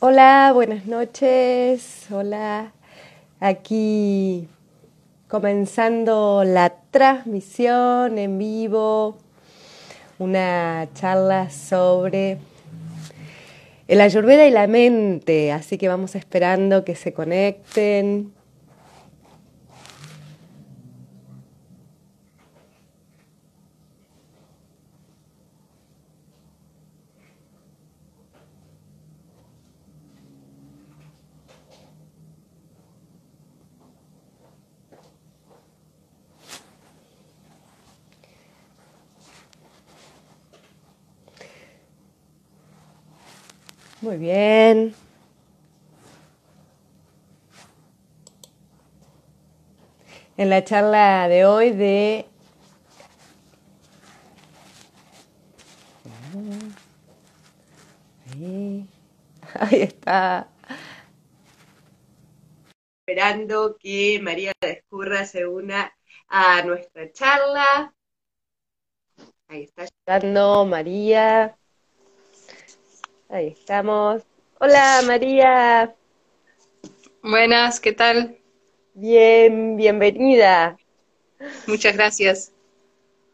Hola, buenas noches. Hola, aquí comenzando la transmisión en vivo, una charla sobre el ayurveda y la mente, así que vamos esperando que se conecten. Muy bien. En la charla de hoy de Ahí, ahí está. Esperando que María Descurra se una a nuestra charla. Ahí está llegando María. Ahí estamos. Hola María. Buenas, ¿qué tal? Bien, bienvenida. Muchas gracias.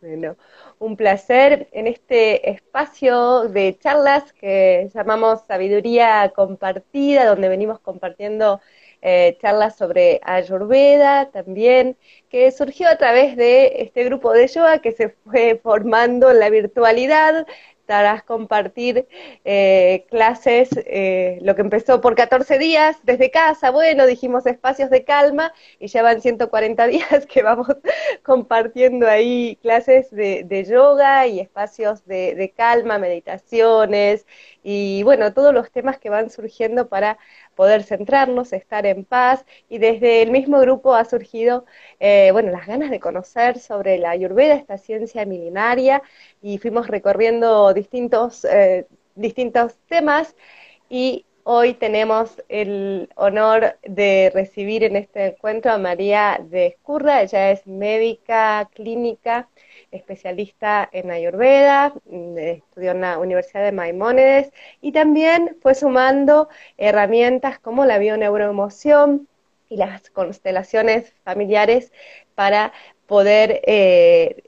Bueno, un placer en este espacio de charlas que llamamos Sabiduría Compartida, donde venimos compartiendo eh, charlas sobre Ayurveda también, que surgió a través de este grupo de yoga que se fue formando en la virtualidad, a compartir eh, clases, eh, lo que empezó por 14 días desde casa, bueno, dijimos espacios de calma y ya van 140 días que vamos compartiendo ahí clases de, yoga y espacios de, de calma, meditaciones y bueno, todos los temas que van surgiendo para poder centrarnos, estar en paz, y desde el mismo grupo ha surgido, eh, bueno, las ganas de conocer sobre la Ayurveda, esta ciencia milenaria, y fuimos recorriendo distintos, eh, distintos temas, y hoy tenemos el honor de recibir en este encuentro a María de Escurra, ella es médica clínica, especialista en Ayurveda, mm, estudió en la Universidad de Maimónides y también fue sumando herramientas como la bioneuroemoción y las constelaciones familiares para poder eh,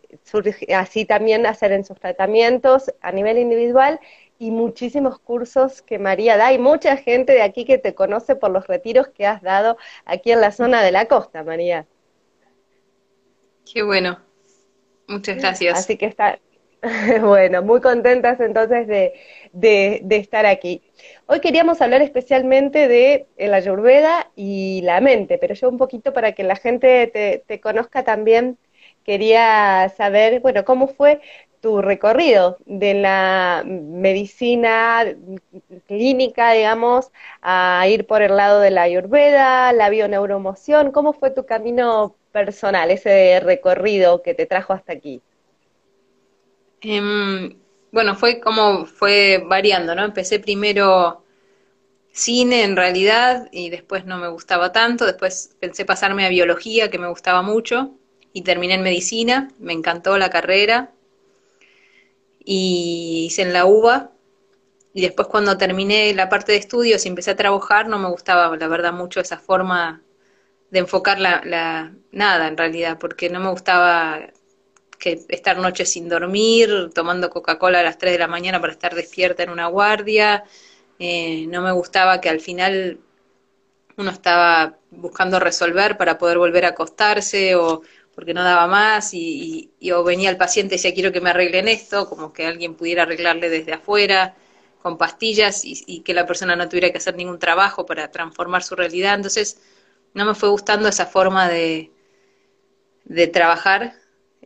así también hacer en sus tratamientos a nivel individual y muchísimos cursos que María da y mucha gente de aquí que te conoce por los retiros que has dado aquí en la zona de la costa, María. Qué bueno, Muchas gracias. Así que está, bueno, muy contentas entonces de, de, estar aquí. Hoy queríamos hablar especialmente de la ayurveda y la mente, pero yo un poquito para que la gente te, te conozca también, quería saber, bueno, cómo fue tu recorrido de la medicina clínica, digamos, a ir por el lado de la ayurveda, la bioneuromoción, ¿cómo fue tu camino personal, ese recorrido que te trajo hasta aquí? Em, bueno, fue como fue variando, ¿no? Empecé primero cine en realidad y después no me gustaba tanto, después pensé pasarme a biología, que me gustaba mucho, y terminé en medicina, me encantó la carrera, y hice en la UBA, y después cuando terminé la parte de estudios y empecé a trabajar, no me gustaba, la verdad, mucho esa forma de enfocar la, nada en realidad, porque no me gustaba que estar noches sin dormir, tomando Coca-Cola a las 3 de la mañana para estar despierta en una guardia, eh, no me gustaba que al final uno estaba buscando resolver para poder volver a acostarse o porque no daba más y, o venía el paciente y decía quiero que me arreglen esto, como que alguien pudiera arreglarle desde afuera con pastillas y, y que la persona no tuviera que hacer ningún trabajo para transformar su realidad. Entonces, no me fue gustando esa forma de, de trabajar,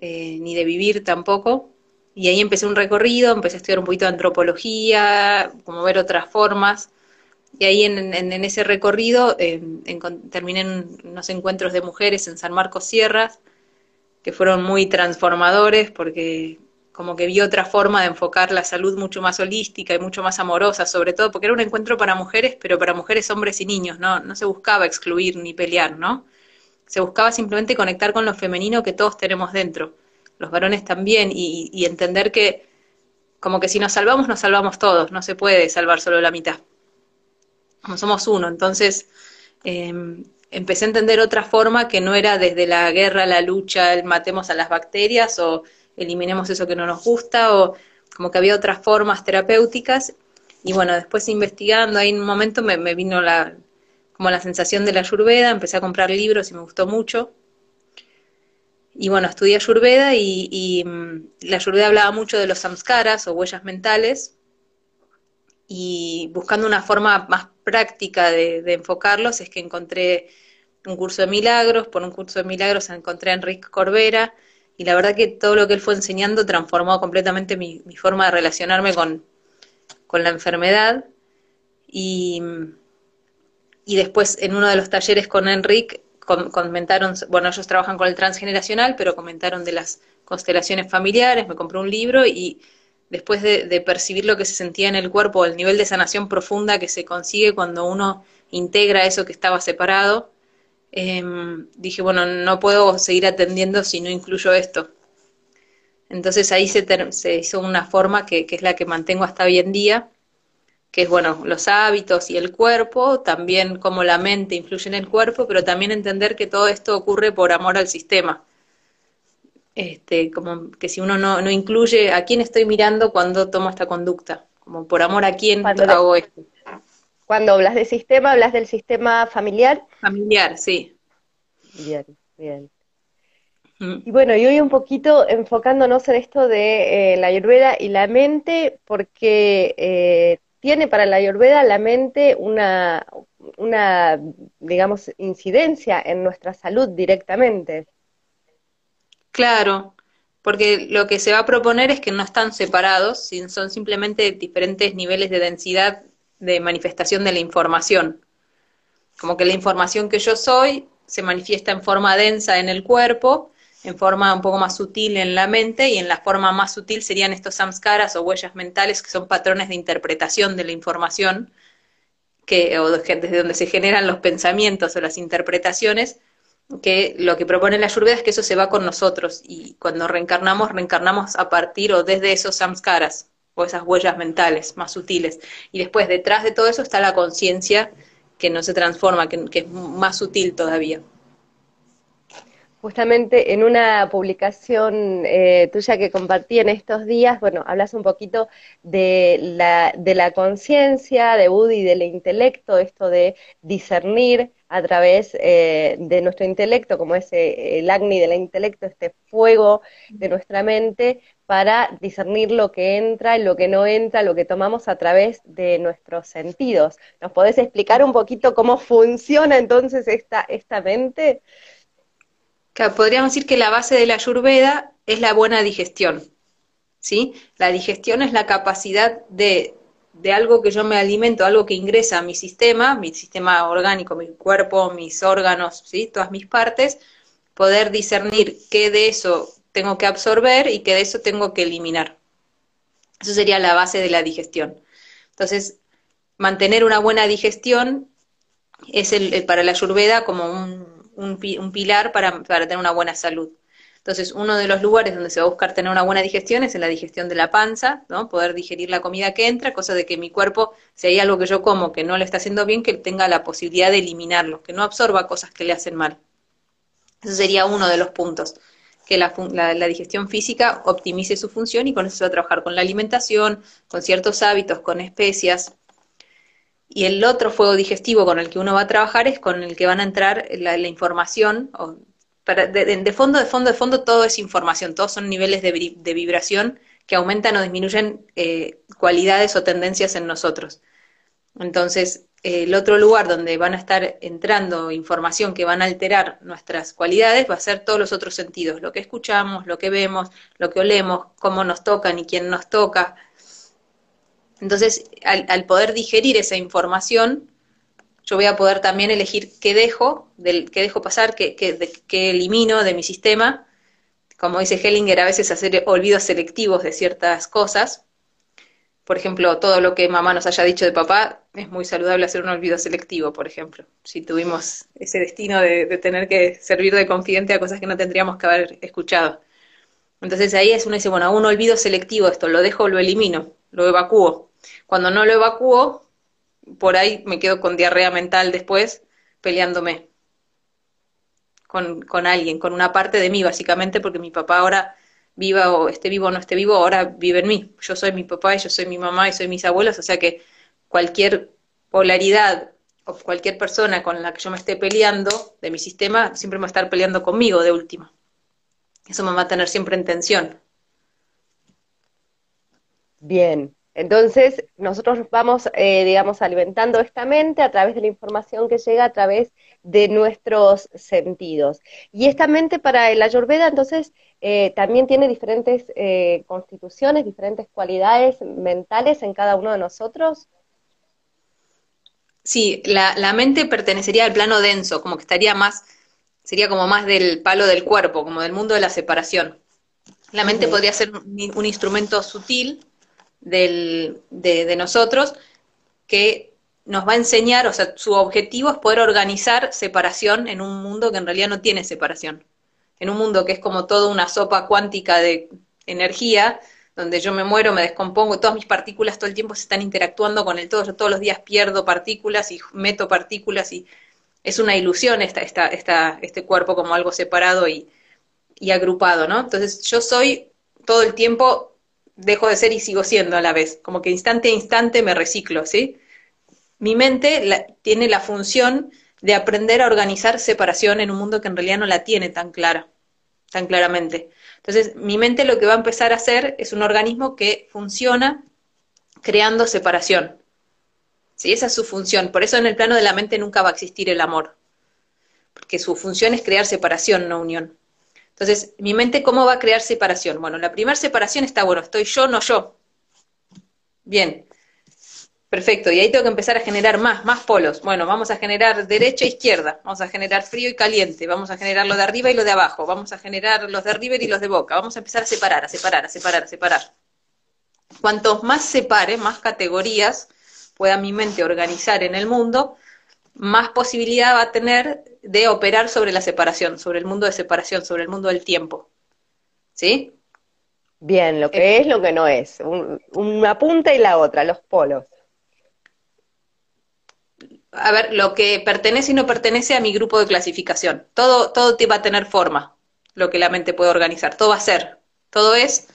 eh, ni de vivir tampoco. Y ahí empecé un recorrido, empecé a estudiar un poquito de antropología, como ver otras formas. Y ahí en, ese recorrido eh, terminé en unos encuentros de mujeres en San Marcos Sierras, que fueron muy transformadores porque como que vi otra forma de enfocar la salud mucho más holística y mucho más amorosa, sobre todo porque era un encuentro para mujeres, pero para mujeres, hombres y niños, ¿no? No se buscaba excluir ni pelear, ¿no? Se buscaba simplemente conectar con lo femenino que todos tenemos dentro, los varones también, y, y entender que como que si nos salvamos, nos salvamos todos, no se puede salvar solo la mitad. como somos uno. Entonces, em, empecé a entender otra forma que no era desde la guerra, la lucha, el matemos a las bacterias o eliminemos eso que no nos gusta o como que había otras formas terapéuticas. Y bueno, después investigando, ahí en un momento me, vino la, como la sensación de la ayurveda, empecé a comprar libros y me gustó mucho. Y bueno, estudié Ayurveda y, mm, la Ayurveda hablaba mucho de los samskaras o huellas mentales y buscando una forma más práctica de, enfocarlos es que encontré un curso de milagros, por un curso de milagros encontré a Enrique Corbera y la verdad que todo lo que él fue enseñando transformó completamente mi, forma de relacionarme con, con la enfermedad. Y, y después en uno de los talleres con Enrique comentaron, bueno, ellos trabajan con el transgeneracional, pero comentaron de las constelaciones familiares, me compré un libro y después de, percibir lo que se sentía en el cuerpo, el nivel de sanación profunda que se consigue cuando uno integra eso que estaba separado, em, dije, bueno, no puedo seguir atendiendo si no incluyo esto. Entonces ahí se, se hizo una forma que, que, es la que mantengo hasta hoy en día, que es, bueno, los hábitos y el cuerpo, también cómo la mente influye en el cuerpo, pero también entender que todo esto ocurre por amor al sistema. Este, como que si uno no, no incluye a quién estoy mirando cuando tomo esta conducta, como por amor a quién hago esto. Cuando hablas de sistema, hablas del sistema familiar. Familiar, sí. Bien, bien. Y bueno, y hoy un poquito enfocándonos en esto de eh, la ayurveda y la mente, porque eh, tiene para la Ayurveda la mente una, una, digamos, incidencia en nuestra salud directamente. Claro, porque lo que se va a proponer es que no están separados, son simplemente diferentes niveles de densidad de manifestación de la información. Como que la información que yo soy se manifiesta en forma densa en el cuerpo en forma un poco más sutil en la mente y en la forma más sutil serían estos samskaras o huellas mentales que son patrones de interpretación de la información que, o desde donde se generan los pensamientos o las interpretaciones que lo que propone la Ayurveda es que eso se va con nosotros y cuando reencarnamos, reencarnamos a partir o desde esos samskaras esas huellas mentales más sutiles. Y después, detrás de todo eso está la conciencia que no se transforma, que es más sutil todavía. Justamente en una publicación eh, tuya que compartí en estos días, bueno, hablas un poquito de la, de la conciencia, de Buddha y del intelecto, esto de discernir a través eh, de nuestro intelecto, como ese el agni del intelecto, este fuego de nuestra mente, para discernir lo que entra y lo que no entra, lo que tomamos a través de nuestros sentidos. ¿Nos podés explicar un poquito cómo funciona entonces esta, esta mente? podríamos decir que la base de la ayurveda es la buena digestión. ¿sí? La digestión es la capacidad de, de algo que yo me alimento, algo que ingresa a mi sistema, mi sistema orgánico, mi cuerpo, mis órganos, ¿sí? todas mis partes, poder discernir qué de eso tengo que absorber y qué de eso tengo que eliminar. Eso sería la base de la digestión. Entonces, mantener una buena digestión es el, para la ayurveda como un, pilar para, para tener una buena salud. Entonces, uno de los lugares donde se va a buscar tener una buena digestión es en la digestión de la panza, ¿no? Poder digerir la comida que entra, cosa de que mi cuerpo, si hay algo que yo como que no le está haciendo bien, que tenga la posibilidad de eliminarlo, que no absorba cosas que le hacen mal. Eso sería uno de los puntos, que la, la digestión física optimice su función y con eso se va a trabajar con la alimentación, con ciertos hábitos, con especias, y el otro fuego digestivo con el que uno va a trabajar es con el que van a entrar la, información. O de, fondo, de fondo, de fondo, todo es información, todos son niveles de, vibración que aumentan o disminuyen eh, cualidades o tendencias en nosotros. Entonces, el otro lugar donde van a estar entrando información que van a alterar nuestras cualidades va a ser todos los otros sentidos, lo que escuchamos, lo que vemos, lo que olemos, cómo nos tocan y quién nos toca, entonces, al, poder digerir esa información, yo voy a poder también elegir qué dejo, del, qué dejo pasar, qué, qué, elimino de mi sistema. Como dice Hellinger, a veces hacer olvidos selectivos de ciertas cosas. Por ejemplo, todo lo que mamá nos haya dicho de papá, es muy saludable hacer un olvido selectivo, por ejemplo. Si tuvimos ese destino de, tener que servir de confidente a cosas que no tendríamos que haber escuchado. Entonces ahí es uno dice, bueno, un olvido selectivo esto, lo dejo, lo elimino, lo evacúo. Cuando no lo evacúo, por ahí me quedo con diarrea mental después peleándome con, con alguien, con una parte de mí básicamente, porque mi papá ahora viva o esté vivo o no esté vivo, ahora vive en mí. Yo soy mi papá yo soy mi mamá y soy mis abuelos, o sea que cualquier polaridad o cualquier persona con la que yo me esté peleando de mi sistema siempre me va a estar peleando conmigo de última. Eso me va a tener siempre en tensión. Bien, entonces nosotros vamos, eh, digamos, alimentando esta mente a través de la información que llega a través de nuestros sentidos. Y esta mente para el Ayurveda, entonces, eh, también tiene diferentes eh, constituciones, diferentes cualidades mentales en cada uno de nosotros. Sí, la, la, mente pertenecería al plano denso, como que estaría más, sería como más del palo del cuerpo, como del mundo de la separación. La mente podría ser un, instrumento sutil del, de, de, nosotros que nos va a enseñar, o sea, su objetivo es poder organizar separación en un mundo que en realidad no tiene separación. En un mundo que es como toda una sopa cuántica de energía, donde yo me muero, me descompongo, todas mis partículas todo el tiempo se están interactuando con el todo, yo todos los días pierdo partículas y meto partículas y es una ilusión esta, esta, esta, este cuerpo como algo separado y, y agrupado, ¿no? Entonces yo soy todo el tiempo, dejo de ser y sigo siendo a la vez, como que instante a instante me reciclo, ¿sí? Mi mente tiene la función de aprender a organizar separación en un mundo que en realidad no la tiene tan clara, tan claramente. Entonces, mi mente lo que va a empezar a hacer es un organismo que funciona creando separación. ¿Sí? Esa es su función. Por eso en el plano de la mente nunca va a existir el amor. Porque su función es crear separación, no unión. Entonces, mi mente, ¿cómo va a crear separación? Bueno, la primera separación está, bueno, estoy yo, no yo. Bien, Perfecto, y ahí tengo que empezar a generar más, más polos. Bueno, vamos a generar derecha e izquierda, vamos a generar frío y caliente, vamos a generar lo de arriba y lo de abajo, vamos a generar los de River y los de Boca, vamos a empezar a separar, a separar, a separar, a separar. Cuantos más separe, más categorías pueda mi mente organizar en el mundo, más posibilidad va a tener de operar sobre la separación, sobre el mundo de separación, sobre el mundo del tiempo. ¿Sí? Bien, lo que eh, es, lo que no es. una punta y la otra, los polos a ver, lo que pertenece y no pertenece a mi grupo de clasificación. Todo, todo va a tener forma, lo que la mente puede organizar. Todo va a ser. Todo es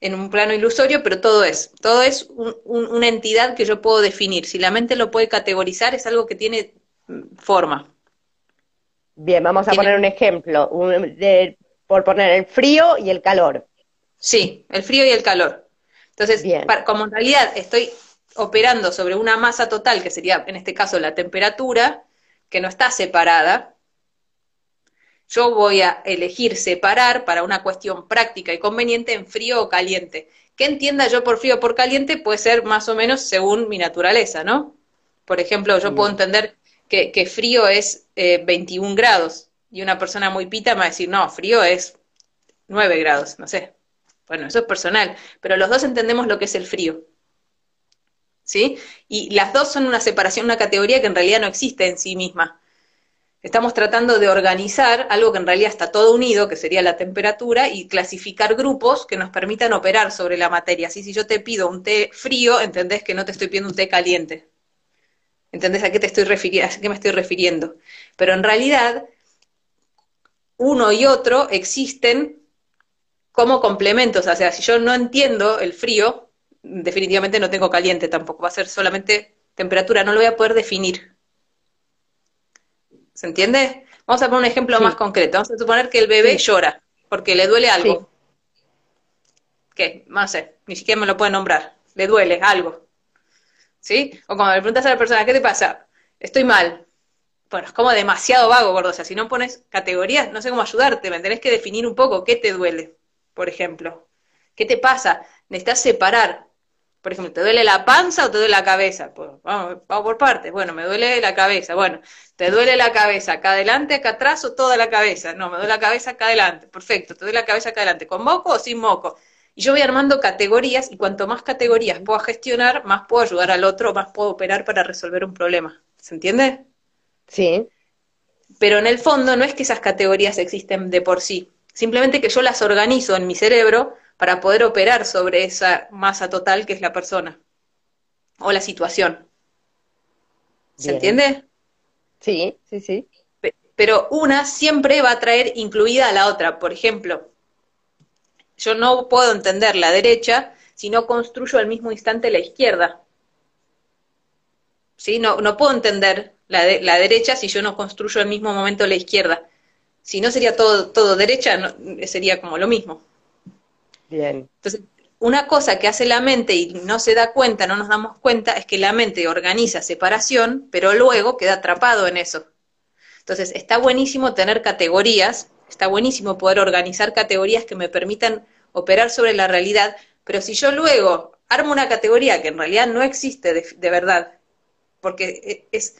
en un plano ilusorio, pero todo es. Todo es una entidad que yo puedo definir. Si la mente lo puede categorizar, es algo que tiene mm, forma. Bien, vamos a poner un ejemplo. por poner el frío y el calor. Sí, el frío y el calor. Entonces, como en realidad estoy operando sobre una masa total, que sería en este caso la temperatura, que no está separada, yo voy a elegir separar para una cuestión práctica y conveniente en frío o caliente. ¿Qué entienda yo por frío o por caliente? Puede ser más o menos según mi naturaleza, ¿no? Por ejemplo, yo puedo entender que, que frío es 21 eh, grados y una persona muy pita me va a decir, no, frío es 9 grados, no sé. Bueno, eso es personal, pero los dos entendemos lo que es el frío. ¿Sí? Y las dos son una separación, una categoría que en realidad no existe en sí misma. Estamos tratando de organizar algo que en realidad está todo unido, que sería la temperatura, y clasificar grupos que nos permitan operar sobre la materia. Así, si yo te pido un té frío, entendés que no te estoy pidiendo un té caliente. ¿Entendés a qué, te estoy a qué me estoy refiriendo? Pero en realidad, uno y otro existen como complementos. O sea, si yo no entiendo el frío, definitivamente no tengo caliente tampoco, va a ser solamente temperatura, no lo voy a poder definir. ¿Se entiende? Vamos a poner un ejemplo más concreto. Vamos a suponer que el bebé llora porque le duele algo. ¿Qué? No sé, ni siquiera me lo puede nombrar. Le duele algo. ¿Sí? O cuando le preguntas a la persona, ¿qué te pasa? Estoy mal. Bueno, es como demasiado vago, gordo. O sea, si no pones categorías, no sé cómo ayudarte. Me tenés que definir un poco qué te duele, por ejemplo. ¿Qué te pasa? Necesitas separar por ejemplo, ¿te duele la panza o te duele la cabeza? Pues, vamos, vamos por partes. Bueno, me duele la cabeza. Bueno, ¿te duele la cabeza acá adelante, acá atrás o toda la cabeza? No, me duele la cabeza acá adelante. Perfecto, ¿te duele la cabeza acá adelante? ¿Con moco o sin moco? Y yo voy armando categorías y cuanto más categorías puedo gestionar, más puedo ayudar al otro, más puedo operar para resolver un problema. ¿Se entiende? Sí. Pero en el fondo no es que esas categorías existen de por sí, simplemente que yo las organizo en mi cerebro para poder operar sobre esa masa total que es la persona o la situación. ¿Se entiende? Sí, sí, sí. Pero una siempre va a traer incluida a la otra. Por ejemplo, yo no puedo entender la derecha si no construyo al mismo instante la izquierda. ¿Sí? No, no puedo entender la, la derecha si yo no construyo al mismo momento la izquierda. Si no sería todo, todo derecha, sería como lo mismo. Bien. Entonces, una cosa que hace la mente y no se da cuenta, no nos damos cuenta, es que la mente organiza separación, pero luego queda atrapado en eso. Entonces, está buenísimo tener categorías, está buenísimo poder organizar categorías que me permitan operar sobre la realidad, pero si yo luego armo una categoría que en realidad no existe de, verdad, porque e, es,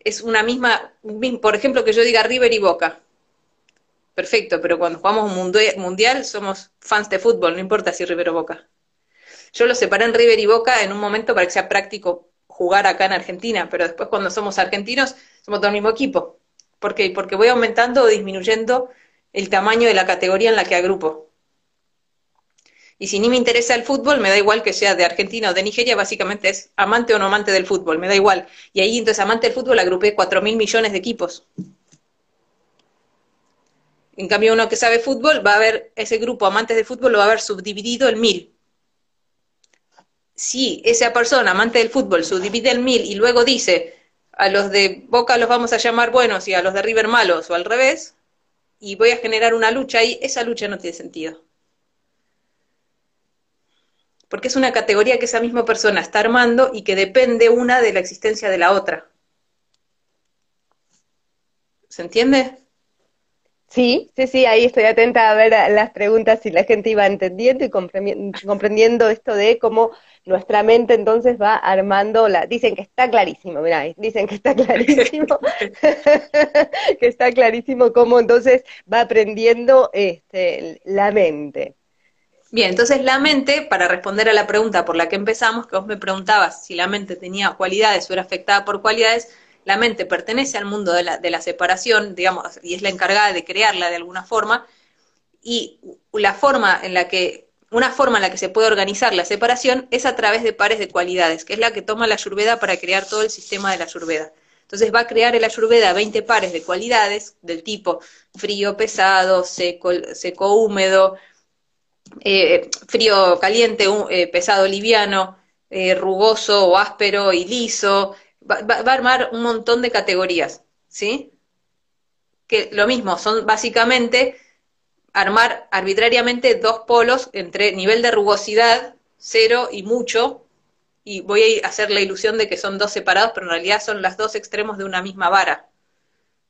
es una misma, por ejemplo, que yo diga River y Boca, perfecto, pero cuando jugamos un mundial somos fans de fútbol, no importa si River o Boca. Yo lo separé en River y Boca en un momento para que sea práctico jugar acá en Argentina, pero después cuando somos argentinos somos todo el mismo equipo. ¿Por qué? Porque voy aumentando o disminuyendo el tamaño de la categoría en la que agrupo. Y si ni me interesa el fútbol, me da igual que sea de Argentina o de Nigeria, básicamente es amante o no amante del fútbol, me da igual. Y ahí entonces amante del fútbol agrupé cuatro mil millones de equipos. En cambio, uno que sabe fútbol va a ver ese grupo amantes de fútbol lo va a ver subdividido en mil. Si esa persona amante del fútbol subdivide en mil y luego dice a los de Boca los vamos a llamar buenos y a los de River malos o al revés, y voy a generar una lucha ahí, esa lucha no tiene sentido. Porque es una categoría que esa misma persona está armando y que depende una de la existencia de la otra. ¿Se entiende? Sí, sí, sí, ahí estoy atenta a ver las preguntas si la gente iba entendiendo y comprendiendo esto de cómo nuestra mente entonces va armando la... Dicen que está clarísimo, mirá, dicen que está clarísimo, que está clarísimo cómo entonces va aprendiendo este, la mente. Bien, entonces la mente, para responder a la pregunta por la que empezamos, que vos me preguntabas si la mente tenía cualidades o era afectada por cualidades, la mente pertenece al mundo de la, separación, digamos, y es la encargada de crearla de alguna forma, y la forma en la que, una forma en la que se puede organizar la separación es a través de pares de cualidades, que es la que toma la ayurveda para crear todo el sistema de la ayurveda. Entonces va a crear el ayurveda 20 pares de cualidades del tipo frío, pesado, seco, seco húmedo, eh, frío, caliente, eh, pesado, liviano, eh, rugoso o áspero y liso, va, a armar un montón de categorías, ¿sí? Que lo mismo, son básicamente armar arbitrariamente dos polos entre nivel de rugosidad, cero y mucho, y voy a hacer la ilusión de que son dos separados, pero en realidad son los dos extremos de una misma vara.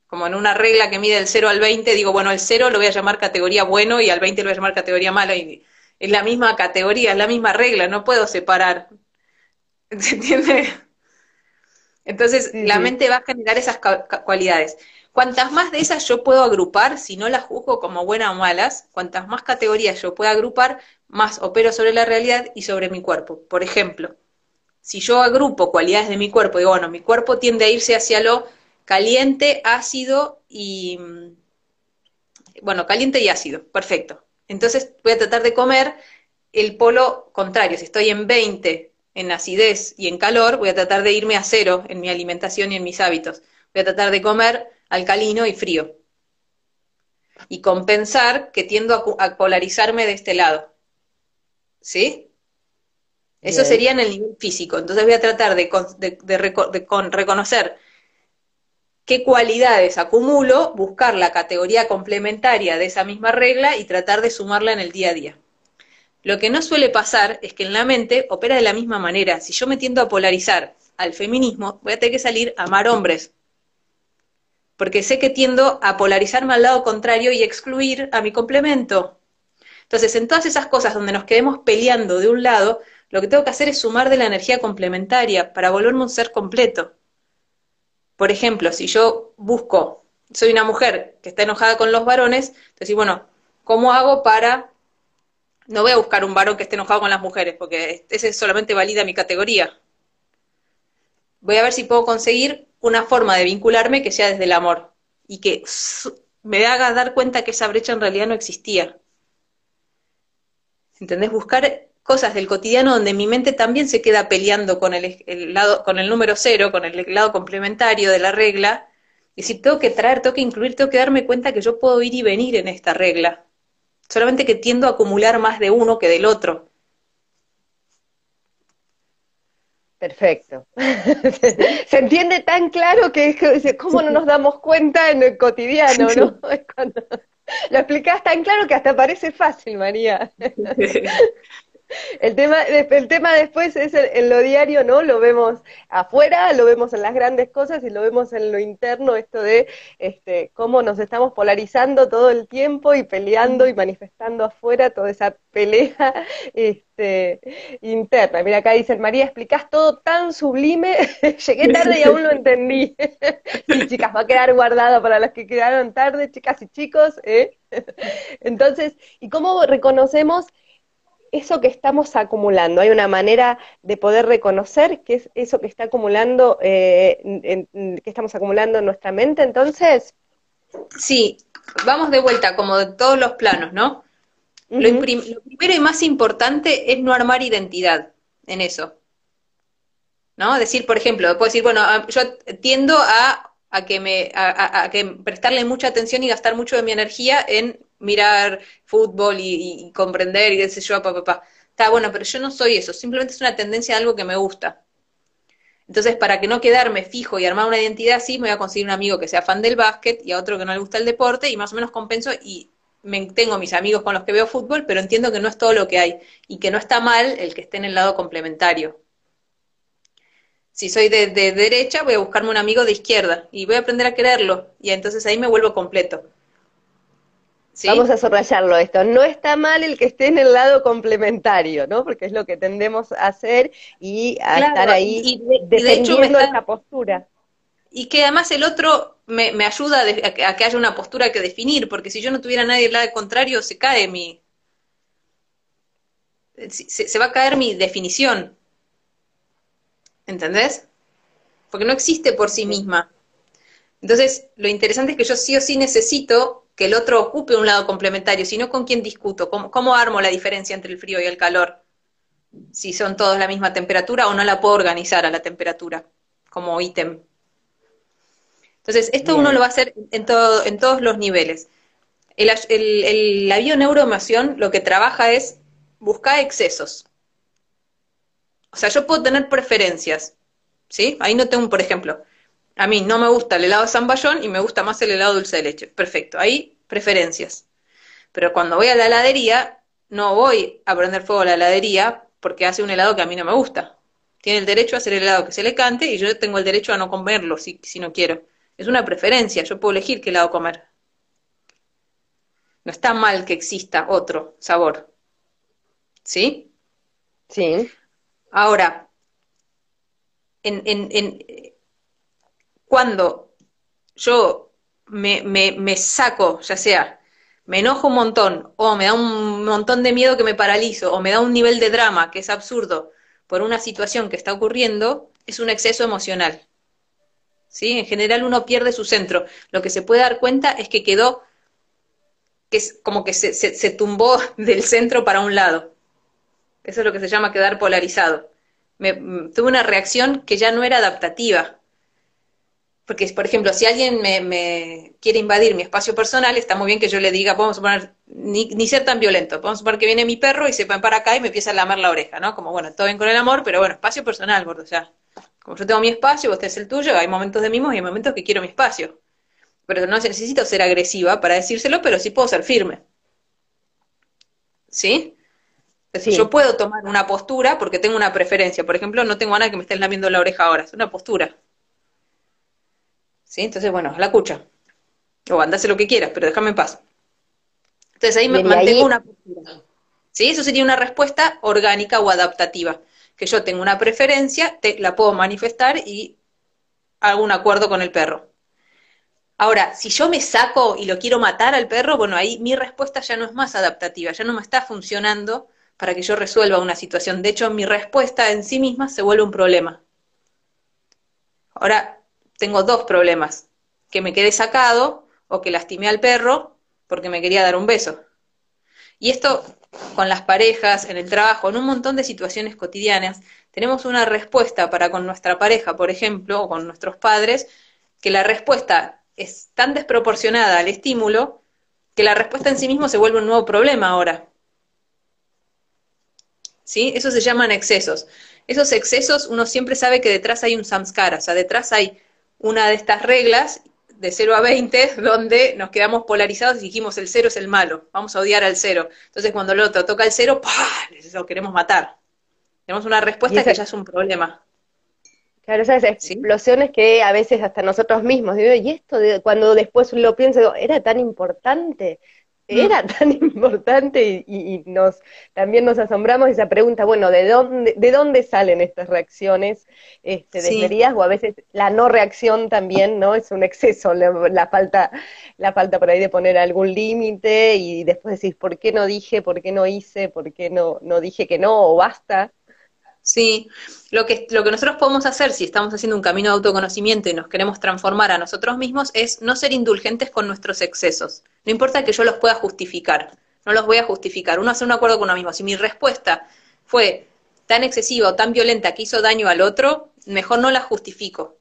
Como en una regla que mide del 0 al 20, digo, bueno, el 0 lo voy a llamar categoría bueno y al 20 lo voy a llamar categoría mala, y es la misma categoría, es la misma regla, no puedo separar. ¿Se entiende? Entonces, la mente va a generar esas cualidades. Cuantas más de esas yo puedo agrupar, si no las juzgo como buenas o malas, cuantas más categorías yo pueda agrupar, más opero sobre la realidad y sobre mi cuerpo. Por ejemplo, si yo agrupo cualidades de mi cuerpo, digo, bueno, mi cuerpo tiende a irse hacia lo caliente, ácido y... Mm, bueno, caliente y ácido, perfecto. Entonces voy a tratar de comer el polo contrario. Si estoy en 20 en acidez y en calor, voy a tratar de irme a cero en mi alimentación y en mis hábitos. Voy a tratar de comer alcalino y frío. Y compensar que tiendo a, polarizarme de este lado. ¿Sí? Eso sería en el nivel físico. Entonces voy a tratar de, reconocer qué cualidades acumulo, buscar la categoría complementaria de esa misma regla y tratar de sumarla en el día a día. Lo que no suele pasar es que en la mente opera de la misma manera. Si yo me tiendo a polarizar al feminismo, voy a tener que salir a amar hombres. Porque sé que tiendo a polarizarme al lado contrario y excluir a mi complemento. Entonces, en todas esas cosas donde nos quedemos peleando de un lado, lo que tengo que hacer es sumar de la energía complementaria para volverme un ser completo. Por ejemplo, si yo busco, soy una mujer que está enojada con los varones, entonces, bueno, ¿cómo hago para no voy a buscar un varón que esté enojado con las mujeres, porque ese solamente valida mi categoría. Voy a ver si puedo conseguir una forma de vincularme que sea desde el amor y que me haga dar cuenta que esa brecha en realidad no existía. ¿Entendés? Buscar cosas del cotidiano donde mi mente también se queda peleando con el, lado, con el número cero, con el lado complementario de la regla. Y si tengo que traer, tengo que incluir, tengo que darme cuenta que yo puedo ir y venir en esta regla. Solamente que tiendo a acumular más de uno que del otro. Perfecto. Se entiende tan claro que es cómo no nos damos cuenta en el cotidiano, ¿no? lo explicás tan claro que hasta parece fácil, María. El tema, el tema después es en lo diario, ¿no? Lo vemos afuera, lo vemos en las grandes cosas y lo vemos en lo interno, esto de este, cómo nos estamos polarizando todo el tiempo y peleando y manifestando afuera toda esa pelea este, interna. Mira, acá dicen, María, explicás todo tan sublime, llegué tarde y aún lo entendí. sí, chicas, va a quedar guardado para las que quedaron tarde, chicas y chicos. ¿eh? Entonces, ¿y cómo reconocemos eso que estamos acumulando, hay una manera de poder reconocer qué es eso que está acumulando, eh, que estamos acumulando en nuestra mente, entonces. Sí, vamos de vuelta, como de todos los planos, ¿no? lo, primero y más importante es no armar identidad en eso. ¿No? Decir, por ejemplo, puedo decir, bueno, ah, yo tiendo a, a que me, a, a, que prestarle mucha atención y gastar mucho de mi energía en mirar fútbol y, comprender y decir yo, papá, papá. Está bueno, pero yo no soy eso, simplemente es una tendencia de algo que me gusta. Entonces, para que no quedarme fijo y armar una identidad así, me voy a conseguir un amigo que sea fan del básquet y a otro que no le gusta el deporte y más o menos compenso y me, tengo mis amigos con los que veo fútbol, pero entiendo que no es todo lo que hay y que no está mal el que esté en el lado complementario. Si soy de, de derecha, voy a buscarme un amigo de izquierda y voy a aprender a quererlo y entonces ahí me vuelvo completo. Vamos a subrayarlo esto. No está mal el que esté en el lado complementario, ¿no? Porque es lo que tendemos a hacer y a estar ahí y defendiendo esa postura. Y que además el otro me, ayuda a, que haya una postura que definir, porque si yo no tuviera nadie del lado contrario, se cae mi... Se, se va a caer mi definición. ¿Entendés? Porque no existe por sí misma. Entonces, lo interesante es que yo sí o sí necesito que el otro ocupe un lado complementario, sino con quién discuto, ¿Cómo, armo la diferencia entre el frío y el calor, si son todos la misma temperatura o no la puedo organizar a la temperatura como ítem. Entonces, esto uno lo va a hacer en, todo, en todos los niveles. El, el, la bioneuroemación lo que trabaja es buscar excesos. O sea, yo puedo tener preferencias, ¿sí? Ahí no tengo, por ejemplo, a mí no me gusta el helado de zamballón y me gusta más el helado dulce de leche. Perfecto, ahí preferencias. Pero cuando voy a la heladería, no voy a prender fuego a la heladería porque hace un helado que a mí no me gusta. Tiene el derecho a hacer el helado que se le cante y yo tengo el derecho a no comerlo si, si no quiero. Es una preferencia, yo puedo elegir qué helado comer. No está mal que exista otro sabor. ¿Sí? Sí. Ahora, en, en, en, cuando yo me, saco, ya sea me enojo un montón, o me da un montón de miedo que me paralizo, o me da un nivel de drama que es absurdo por una situación que está ocurriendo, es un exceso emocional. ¿Sí? En general uno pierde su centro. Lo que se puede dar cuenta es que quedó, que es como que se, se, se tumbó del centro para un lado. Eso es lo que se llama quedar polarizado. Me, tuve una reacción que ya no era adaptativa, porque, por ejemplo, si alguien me, quiere invadir mi espacio personal, está muy bien que yo le diga, vamos a poner, ni, ser tan violento, vamos a suponer que viene mi perro y se pone para acá y me empieza a lamer la oreja, ¿no? Como, bueno, todo bien con el amor, pero bueno, espacio personal, gordo, o sea, como yo tengo mi espacio, vos tenés el tuyo, hay momentos de mimos y hay momentos que quiero mi espacio. Pero no necesito ser agresiva para decírselo, pero sí puedo ser firme. ¿Sí? sí. Yo puedo tomar una postura porque tengo una preferencia. Por ejemplo, no tengo ganas de que me estén lamiendo la oreja ahora. Es una postura. ¿Sí? Entonces, bueno, la cucha. O andase lo que quieras, pero déjame en paz. Entonces ahí me mantengo una postura. ¿Sí? Eso sería una respuesta orgánica o adaptativa. Que yo tengo una preferencia, te, la puedo manifestar y hago un acuerdo con el perro. Ahora, si yo me saco y lo quiero matar al perro, bueno, ahí mi respuesta ya no es más adaptativa, ya no me está funcionando para que yo resuelva una situación. De hecho, mi respuesta en sí misma se vuelve un problema. Ahora, tengo dos problemas, que me quedé sacado o que lastimé al perro porque me quería dar un beso. Y esto con las parejas, en el trabajo, en un montón de situaciones cotidianas, tenemos una respuesta para con nuestra pareja, por ejemplo, o con nuestros padres, que la respuesta es tan desproporcionada al estímulo que la respuesta en sí mismo se vuelve un nuevo problema ahora. ¿Sí? Eso se llaman excesos. Esos excesos uno siempre sabe que detrás hay un samskara, o sea, detrás hay una de estas reglas de 0 a 20, donde nos quedamos polarizados y dijimos el cero es el malo, vamos a odiar al cero. Entonces cuando el otro toca el cero, ¡pah! lo queremos matar. Tenemos una respuesta que ya es un problema. Claro, esas explosiones que a veces hasta nosotros mismos, digo, y esto cuando después lo pienso, era tan importante. Era tan importante y, nos también nos asombramos esa pregunta, bueno, ¿de dónde, de dónde salen estas reacciones este, desmedidas? O a veces la no reacción también, ¿no? Es un exceso, la, falta, la falta por ahí de poner algún límite y después decís, ¿por qué no dije, por qué no hice, por qué no, no dije que no o basta? Sí, lo que, lo que nosotros podemos hacer si estamos haciendo un camino de autoconocimiento y nos queremos transformar a nosotros mismos es no ser indulgentes con nuestros excesos. No importa que yo los pueda justificar, no los voy a justificar. Uno hace un acuerdo con uno mismo. Si mi respuesta fue tan excesiva o tan violenta que hizo daño al otro, mejor no la justifico.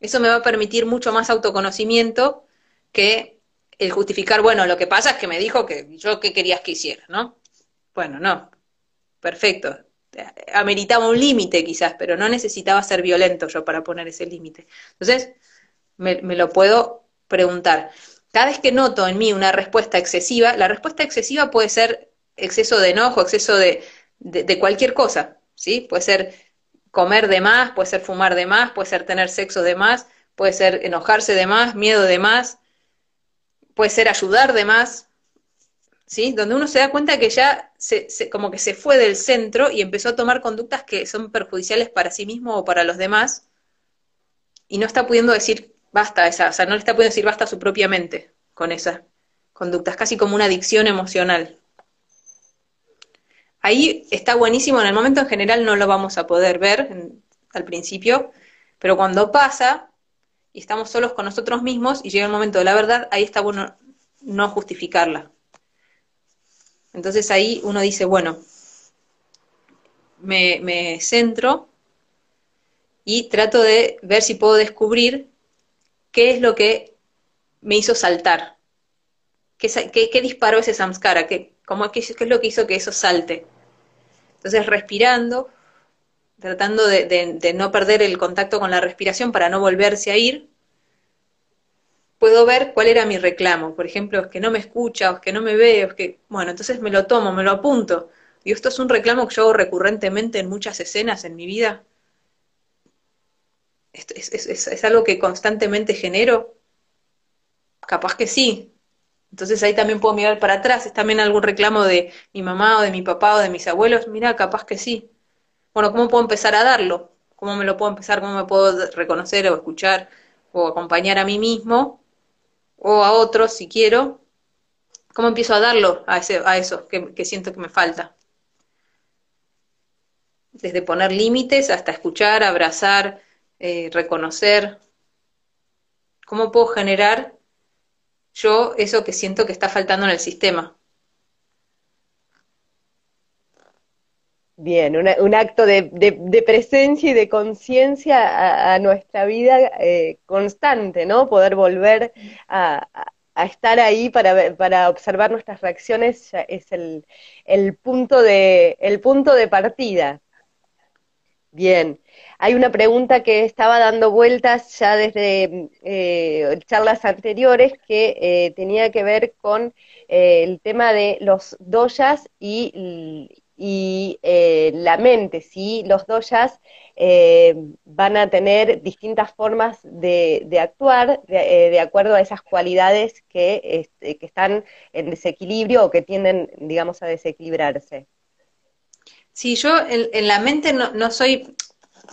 Eso me va a permitir mucho más autoconocimiento que el justificar, bueno, lo que pasa es que me dijo que yo qué querías que hiciera, ¿no? Bueno, no. Perfecto ameritaba un límite quizás, pero no necesitaba ser violento yo para poner ese límite. Entonces, me, lo puedo preguntar. Cada vez que noto en mí una respuesta excesiva, la respuesta excesiva puede ser exceso de enojo, exceso de, de, cualquier cosa, ¿sí? Puede ser comer de más, puede ser fumar de más, puede ser tener sexo de más, puede ser enojarse de más, miedo de más, puede ser ayudar de más, ¿sí? Donde uno se da cuenta que ya se, como que se fue del centro y empezó a tomar conductas que son perjudiciales para sí mismo o para los demás y no está pudiendo decir basta esa, o sea, no le está pudiendo decir basta a su propia mente con esas conductas, casi como una adicción emocional. Ahí está buenísimo, en el momento en general no lo vamos a poder ver al principio, pero cuando pasa y estamos solos con nosotros mismos y llega el momento de la verdad, ahí está bueno no justificarla. Entonces ahí uno dice, bueno, me, centro y trato de ver si puedo descubrir qué es lo que me hizo saltar, qué, qué, disparó ese samskara, qué, cómo, qué, es lo que hizo que eso salte. Entonces respirando, tratando de, no perder el contacto con la respiración para no volverse a ir, puedo ver cuál era mi reclamo. Por ejemplo, es que no me escucha, o es que no me ve, o es que, bueno, entonces me lo tomo, me lo apunto. Y esto es un reclamo que yo hago recurrentemente en muchas escenas en mi vida. ¿Es, es, algo que constantemente genero? Capaz que sí. Entonces ahí también puedo mirar para atrás. ¿Es también algún reclamo de mi mamá o de mi papá o de mis abuelos? Mira, capaz que sí. Bueno, ¿cómo puedo empezar a darlo? ¿Cómo me lo puedo empezar? ¿Cómo me puedo reconocer o escuchar o acompañar a mí mismo o a otros si quiero, ¿cómo empiezo a darlo a, ese, a eso que, siento que me falta? Desde poner límites hasta escuchar, abrazar, eh, reconocer. ¿Cómo puedo generar yo eso que siento que está faltando en el sistema? Bien, un acto de, presencia y de conciencia a, nuestra vida eh, constante, ¿no? Poder volver a, estar ahí para, para observar nuestras reacciones es el, punto de, el punto de partida. Bien, hay una pregunta que estaba dando vueltas ya desde eh, charlas anteriores que eh, tenía que ver con el tema de los doyas y y eh, la mente, ¿sí? Los doyas eh, van a tener distintas formas de, actuar eh, de, acuerdo a esas cualidades que, este, que están en desequilibrio o que tienden, digamos, a desequilibrarse. Sí, yo en, la mente no, no, soy,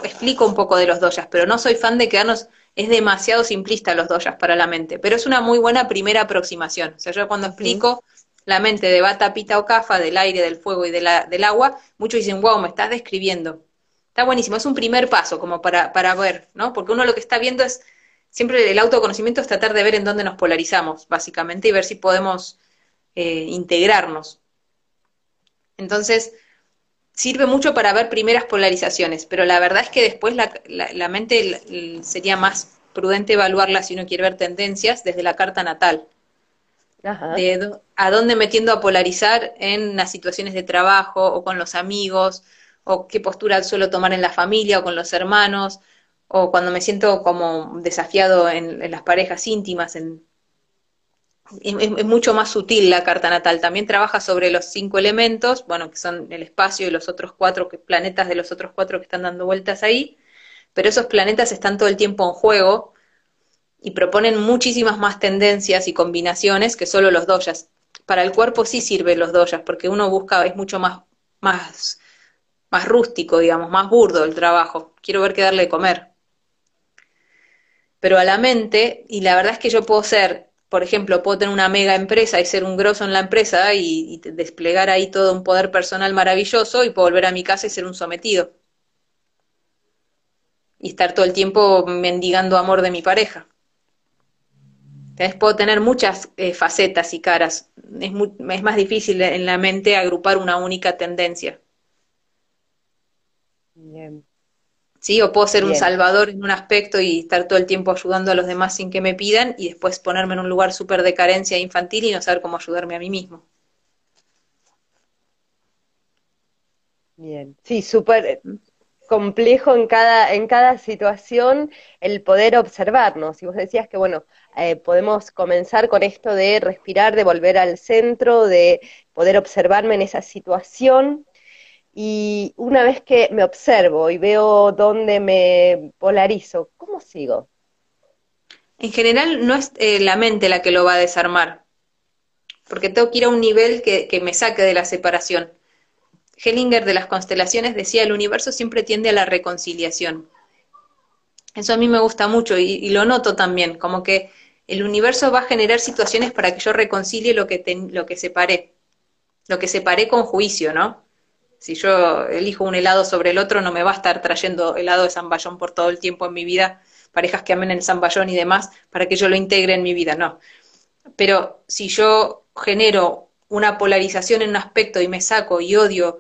explico un poco de los doyas, pero no soy fan de quedarnos, es demasiado simplista los doyas para la mente, pero es una muy buena primera aproximación. O sea, yo cuando explico la mente de bata, pita o cafa, del aire, del fuego y de la, del agua, muchos dicen, wow, me estás describiendo. Está buenísimo, es un primer paso como para, para ver, ¿no? Porque uno lo que está viendo es, siempre el autoconocimiento es tratar de ver en dónde nos polarizamos, básicamente, y ver si podemos eh, integrarnos. Entonces, sirve mucho para ver primeras polarizaciones, pero la verdad es que después la, la, mente sería más prudente evaluarla si uno quiere ver tendencias desde la carta natal. De a dónde me tiendo a polarizar en las situaciones de trabajo o con los amigos, o qué postura suelo tomar en la familia o con los hermanos, o cuando me siento como desafiado en, las parejas íntimas. En, es, mucho más sutil la carta natal. También trabaja sobre los cinco elementos, bueno, que son el espacio y los otros cuatro que, planetas de los otros cuatro que están dando vueltas ahí, pero esos planetas están todo el tiempo en juego y proponen muchísimas más tendencias y combinaciones que solo los doyas. Para el cuerpo sí sirven los doyas, porque uno busca, es mucho más, más, más rústico, digamos, más burdo el trabajo. Quiero ver qué darle de comer. Pero a la mente, y la verdad es que yo puedo ser, por ejemplo, puedo tener una mega empresa y ser un grosso en la empresa y, y desplegar ahí todo un poder personal maravilloso y puedo volver a mi casa y ser un sometido. Y estar todo el tiempo mendigando amor de mi pareja. Entonces puedo tener muchas eh, facetas y caras. Es, es más difícil en la mente agrupar una única tendencia. Bien. Sí, o puedo ser un salvador en un aspecto y estar todo el tiempo ayudando a los demás sin que me pidan y después ponerme en un lugar súper de carencia infantil y no saber cómo ayudarme a mí mismo. Bien, sí, súper complejo en cada, en cada situación el poder observarnos. Y vos decías que, bueno, eh, podemos comenzar con esto de respirar, de volver al centro, de poder observarme en esa situación. Y una vez que me observo y veo dónde me polarizo, ¿cómo sigo? En general no es eh, la mente la que lo va a desarmar, porque tengo que ir a un nivel que, que me saque de la separación. Hellinger de las constelaciones decía, el universo siempre tiende a la reconciliación. Eso a mí me gusta mucho y, lo noto también, como que el universo va a generar situaciones para que yo reconcilie lo que, lo que separé, lo que separé con juicio, ¿no? Si yo elijo un helado sobre el otro, no me va a estar trayendo helado de zamballón por todo el tiempo en mi vida, parejas que amen el zamballón y demás, para que yo lo integre en mi vida, no. Pero si yo genero una polarización en un aspecto y me saco y odio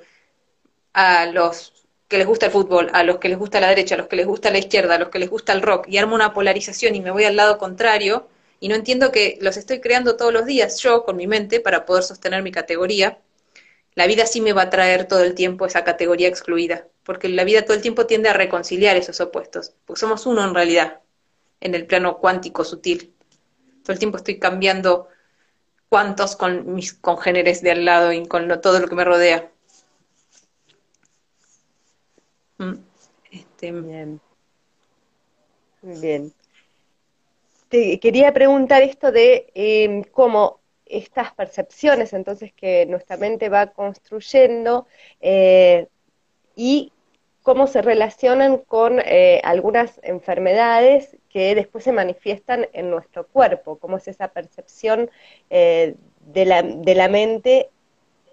a los que les gusta el fútbol, a los que les gusta la derecha, a los que les gusta la izquierda, a los que les gusta el rock, y armo una polarización y me voy al lado contrario, y no entiendo que los estoy creando todos los días yo con mi mente para poder sostener mi categoría, la vida sí me va a traer todo el tiempo esa categoría excluida, porque la vida todo el tiempo tiende a reconciliar esos opuestos, porque somos uno en realidad, en el plano cuántico sutil. Todo el tiempo estoy cambiando cuantos con mis congéneres de al lado y con todo lo que me rodea. Mm, este, bien. Bien. Te quería preguntar esto de em, cómo estas percepciones entonces que nuestra mente va construyendo eh, y cómo se relacionan con eh, algunas enfermedades que después se manifiestan en nuestro cuerpo, cómo es esa percepción eh, de, la, mente,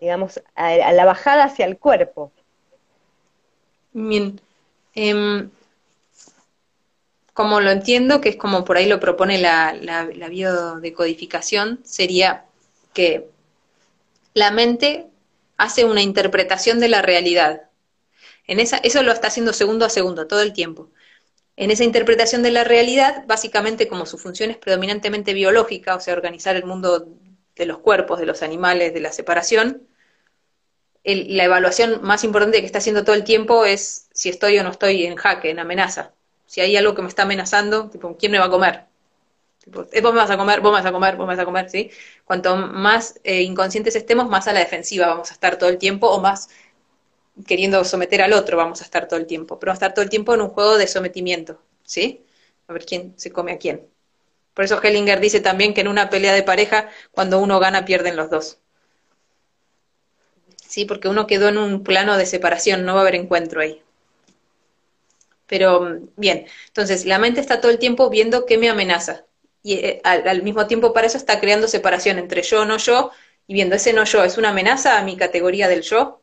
digamos, a, la bajada hacia el cuerpo. Bien. Em, como lo entiendo, que es como por ahí lo propone la, la, la biodecodificación, sería que la mente hace una interpretación de la realidad en esa, eso lo está haciendo segundo a segundo, todo el tiempo. En esa interpretación de la realidad, básicamente como su función es predominantemente biológica, o sea, organizar el mundo de los cuerpos, de los animales, de la separación, la evaluación más importante que está haciendo todo el tiempo es si estoy o no estoy en jaque, en amenaza. Si hay algo que me está amenazando, tipo, ¿quién me va a comer? Tipo, eh, vos me vas a comer, vos me vas a comer, vos me vas a comer, ¿sí? Cuanto más eh, inconscientes estemos, más a la defensiva vamos a estar todo el tiempo o más queriendo someter al otro vamos a estar todo el tiempo, pero vamos a estar todo el tiempo en un juego de sometimiento, ¿sí? A ver quién se come a quién. Por eso Hellinger dice también que en una pelea de pareja, cuando uno gana, pierden los dos. Sí, porque uno quedó en un plano de separación, no va a haber encuentro ahí. Pero bien, entonces la mente está todo el tiempo viendo qué me amenaza. Y eh, al, mismo tiempo para eso está creando separación entre yo, no yo, y viendo ese no yo, ¿es una amenaza a mi categoría del yo?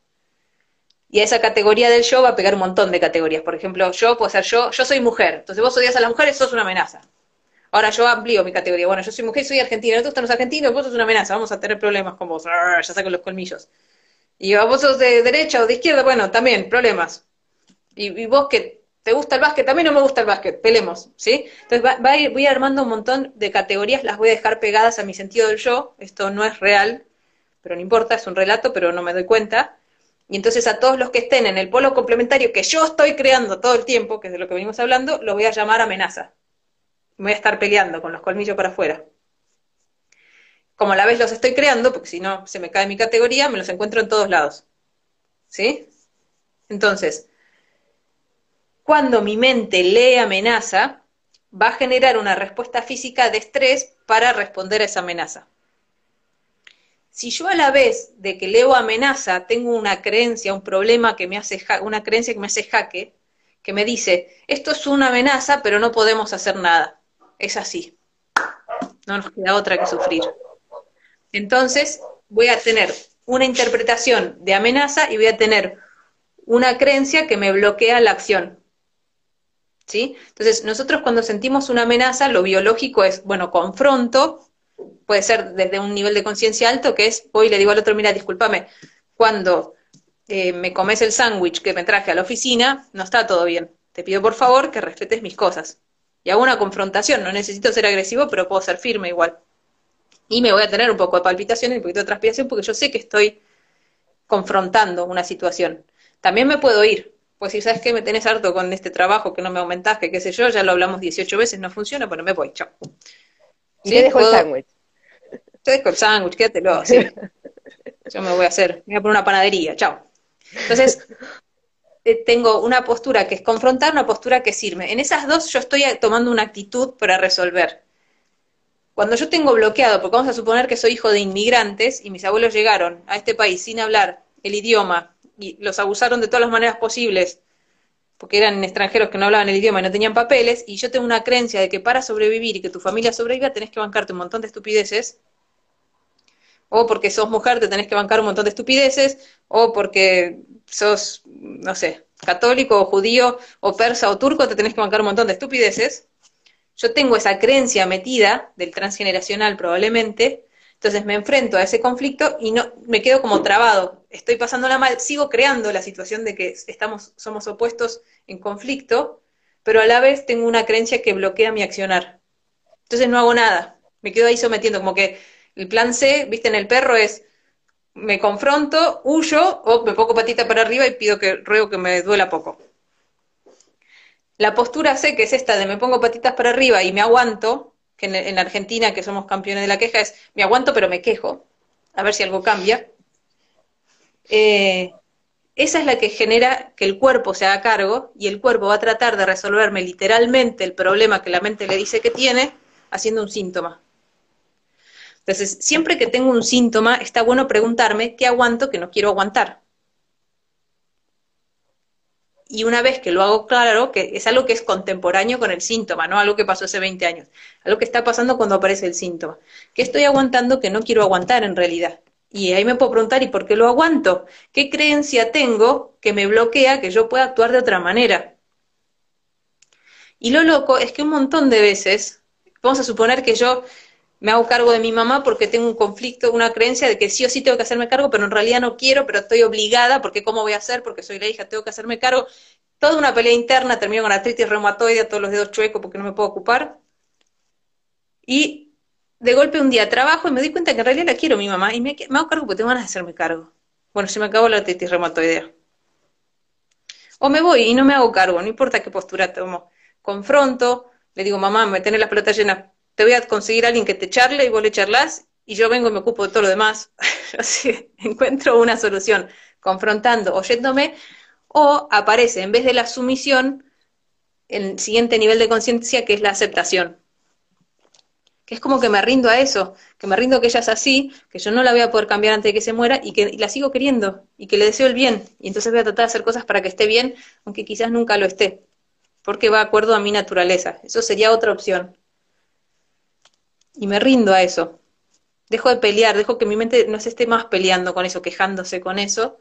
Y a esa categoría del yo va a pegar un montón de categorías. Por ejemplo, yo puedo ser yo, yo soy mujer. Entonces vos odias a las mujeres, sos una amenaza. Ahora yo amplío mi categoría. Bueno, yo soy mujer, soy argentina, no te gustan los argentinos, vos sos una amenaza, vamos a tener problemas con vos. Ya saco los colmillos. Y vos sos de derecha o de izquierda, bueno, también, problemas. Y, vos que te gusta el básquet, también no me gusta el básquet, pelemos, ¿sí? Entonces voy armando un montón de categorías, las voy a dejar pegadas a mi sentido del yo, esto no es real, pero no importa, es un relato, pero no me doy cuenta. Y entonces a todos los que estén en el polo complementario que yo estoy creando todo el tiempo, que es de lo que venimos hablando, los voy a llamar amenaza. Me voy a estar peleando con los colmillos para afuera. Como a la vez los estoy creando, porque si no se me cae mi categoría, me los encuentro en todos lados. ¿Sí? Entonces, cuando mi mente lee amenaza, va a generar una respuesta física de estrés para responder a esa amenaza. Si yo a la vez de que leo amenaza tengo una creencia, un problema que me hace, una creencia que me hace jaque, que me dice, esto es una amenaza, pero no podemos hacer nada. Es así. No nos queda otra que sufrir. Entonces, voy a tener una interpretación de amenaza y voy a tener una creencia que me bloquea la acción. ¿Sí? Entonces, nosotros cuando sentimos una amenaza, lo biológico es, bueno, confronto, puede ser desde un nivel de conciencia alto, que es, voy y le digo al otro, mira, discúlpame, cuando eh, me comes el sándwich que me traje a la oficina, no está todo bien. Te pido por favor que respetes mis cosas. Y hago una confrontación, no necesito ser agresivo, pero puedo ser firme igual. Y me voy a tener un poco de palpitación y un poquito de transpiración porque yo sé que estoy confrontando una situación. También me puedo ir, pues si sabes que me tenés harto con este trabajo, que no me aumentás, que qué sé yo, ya lo hablamos 18 veces, no funciona, bueno, me voy, chao. Y te dejo el sándwich. Te dejo el sándwich, quédatelo, sí. Yo me voy a hacer, me voy a poner una panadería, chao. Entonces, eh, tengo una postura que es confrontar, una postura que sirve. En esas dos yo estoy tomando una actitud para resolver. Cuando yo tengo bloqueado, porque vamos a suponer que soy hijo de inmigrantes y mis abuelos llegaron a este país sin hablar el idioma y los abusaron de todas las maneras posibles porque eran extranjeros que no hablaban el idioma y no tenían papeles, y yo tengo una creencia de que para sobrevivir y que tu familia sobreviva tenés que bancarte un montón de estupideces, o porque sos mujer te tenés que bancar un montón de estupideces, o porque sos, no sé, católico o judío o persa o turco te tenés que bancar un montón de estupideces. Yo tengo esa creencia metida del transgeneracional probablemente, entonces me enfrento a ese conflicto y no me quedo como trabado. Estoy pasándola mal, sigo creando la situación de que estamos, somos opuestos en conflicto, pero a la vez tengo una creencia que bloquea mi accionar. Entonces no hago nada. Me quedo ahí sometiendo, como que el plan C, viste, en el perro es me confronto, huyo o me pongo patita para arriba y pido que ruego que me duela poco. La postura C, que es esta de me pongo patitas para arriba y me aguanto, que en, Argentina, que somos campeones de la queja, es me aguanto pero me quejo, a ver si algo cambia. Eh, esa es la que genera que el cuerpo se haga cargo y el cuerpo va a tratar de resolverme literalmente el problema que la mente le dice que tiene haciendo un síntoma. Entonces, siempre que tengo un síntoma, está bueno preguntarme qué aguanto que no quiero aguantar y una vez que lo hago claro, que es algo que es contemporáneo con el síntoma, no algo que pasó hace 20 años, algo que está pasando cuando aparece el síntoma. ¿Qué estoy aguantando que no quiero aguantar en realidad? Y ahí me puedo preguntar, ¿y por qué lo aguanto? ¿Qué creencia tengo que me bloquea que yo pueda actuar de otra manera? Y lo loco es que un montón de veces, vamos a suponer que yo me hago cargo de mi mamá porque tengo un conflicto, una creencia de que sí o sí tengo que hacerme cargo, pero en realidad no quiero, pero estoy obligada, porque ¿cómo voy a hacer? Porque soy la hija, tengo que hacerme cargo. Toda una pelea interna, termino con artritis reumatoide, todos los dedos chuecos porque no me puedo ocupar. Y de golpe un día trabajo y me doy cuenta que en realidad la quiero mi mamá y me, hago cargo porque tengo ganas de hacerme cargo. Bueno, se me acabó la artritis reumatoidea. O me voy y no me hago cargo, no importa qué postura tomo. Confronto, le digo, mamá, me tenés la pelota llena, te voy a conseguir a alguien que te charle y vos le charlas y yo vengo y me ocupo de todo lo demás. Así encuentro una solución, confrontando, oyéndome, o aparece en vez de la sumisión el siguiente nivel de conciencia que es la aceptación. Que es como que me rindo a eso, que me rindo que ella es así, que yo no la voy a poder cambiar antes de que se muera y que la sigo queriendo y que le deseo el bien. Y entonces voy a tratar de hacer cosas para que esté bien, aunque quizás nunca lo esté, porque va de acuerdo a mi naturaleza. Eso sería otra opción y me rindo a eso. Dejo de pelear, dejo que mi mente no se esté más peleando con eso, quejándose con eso.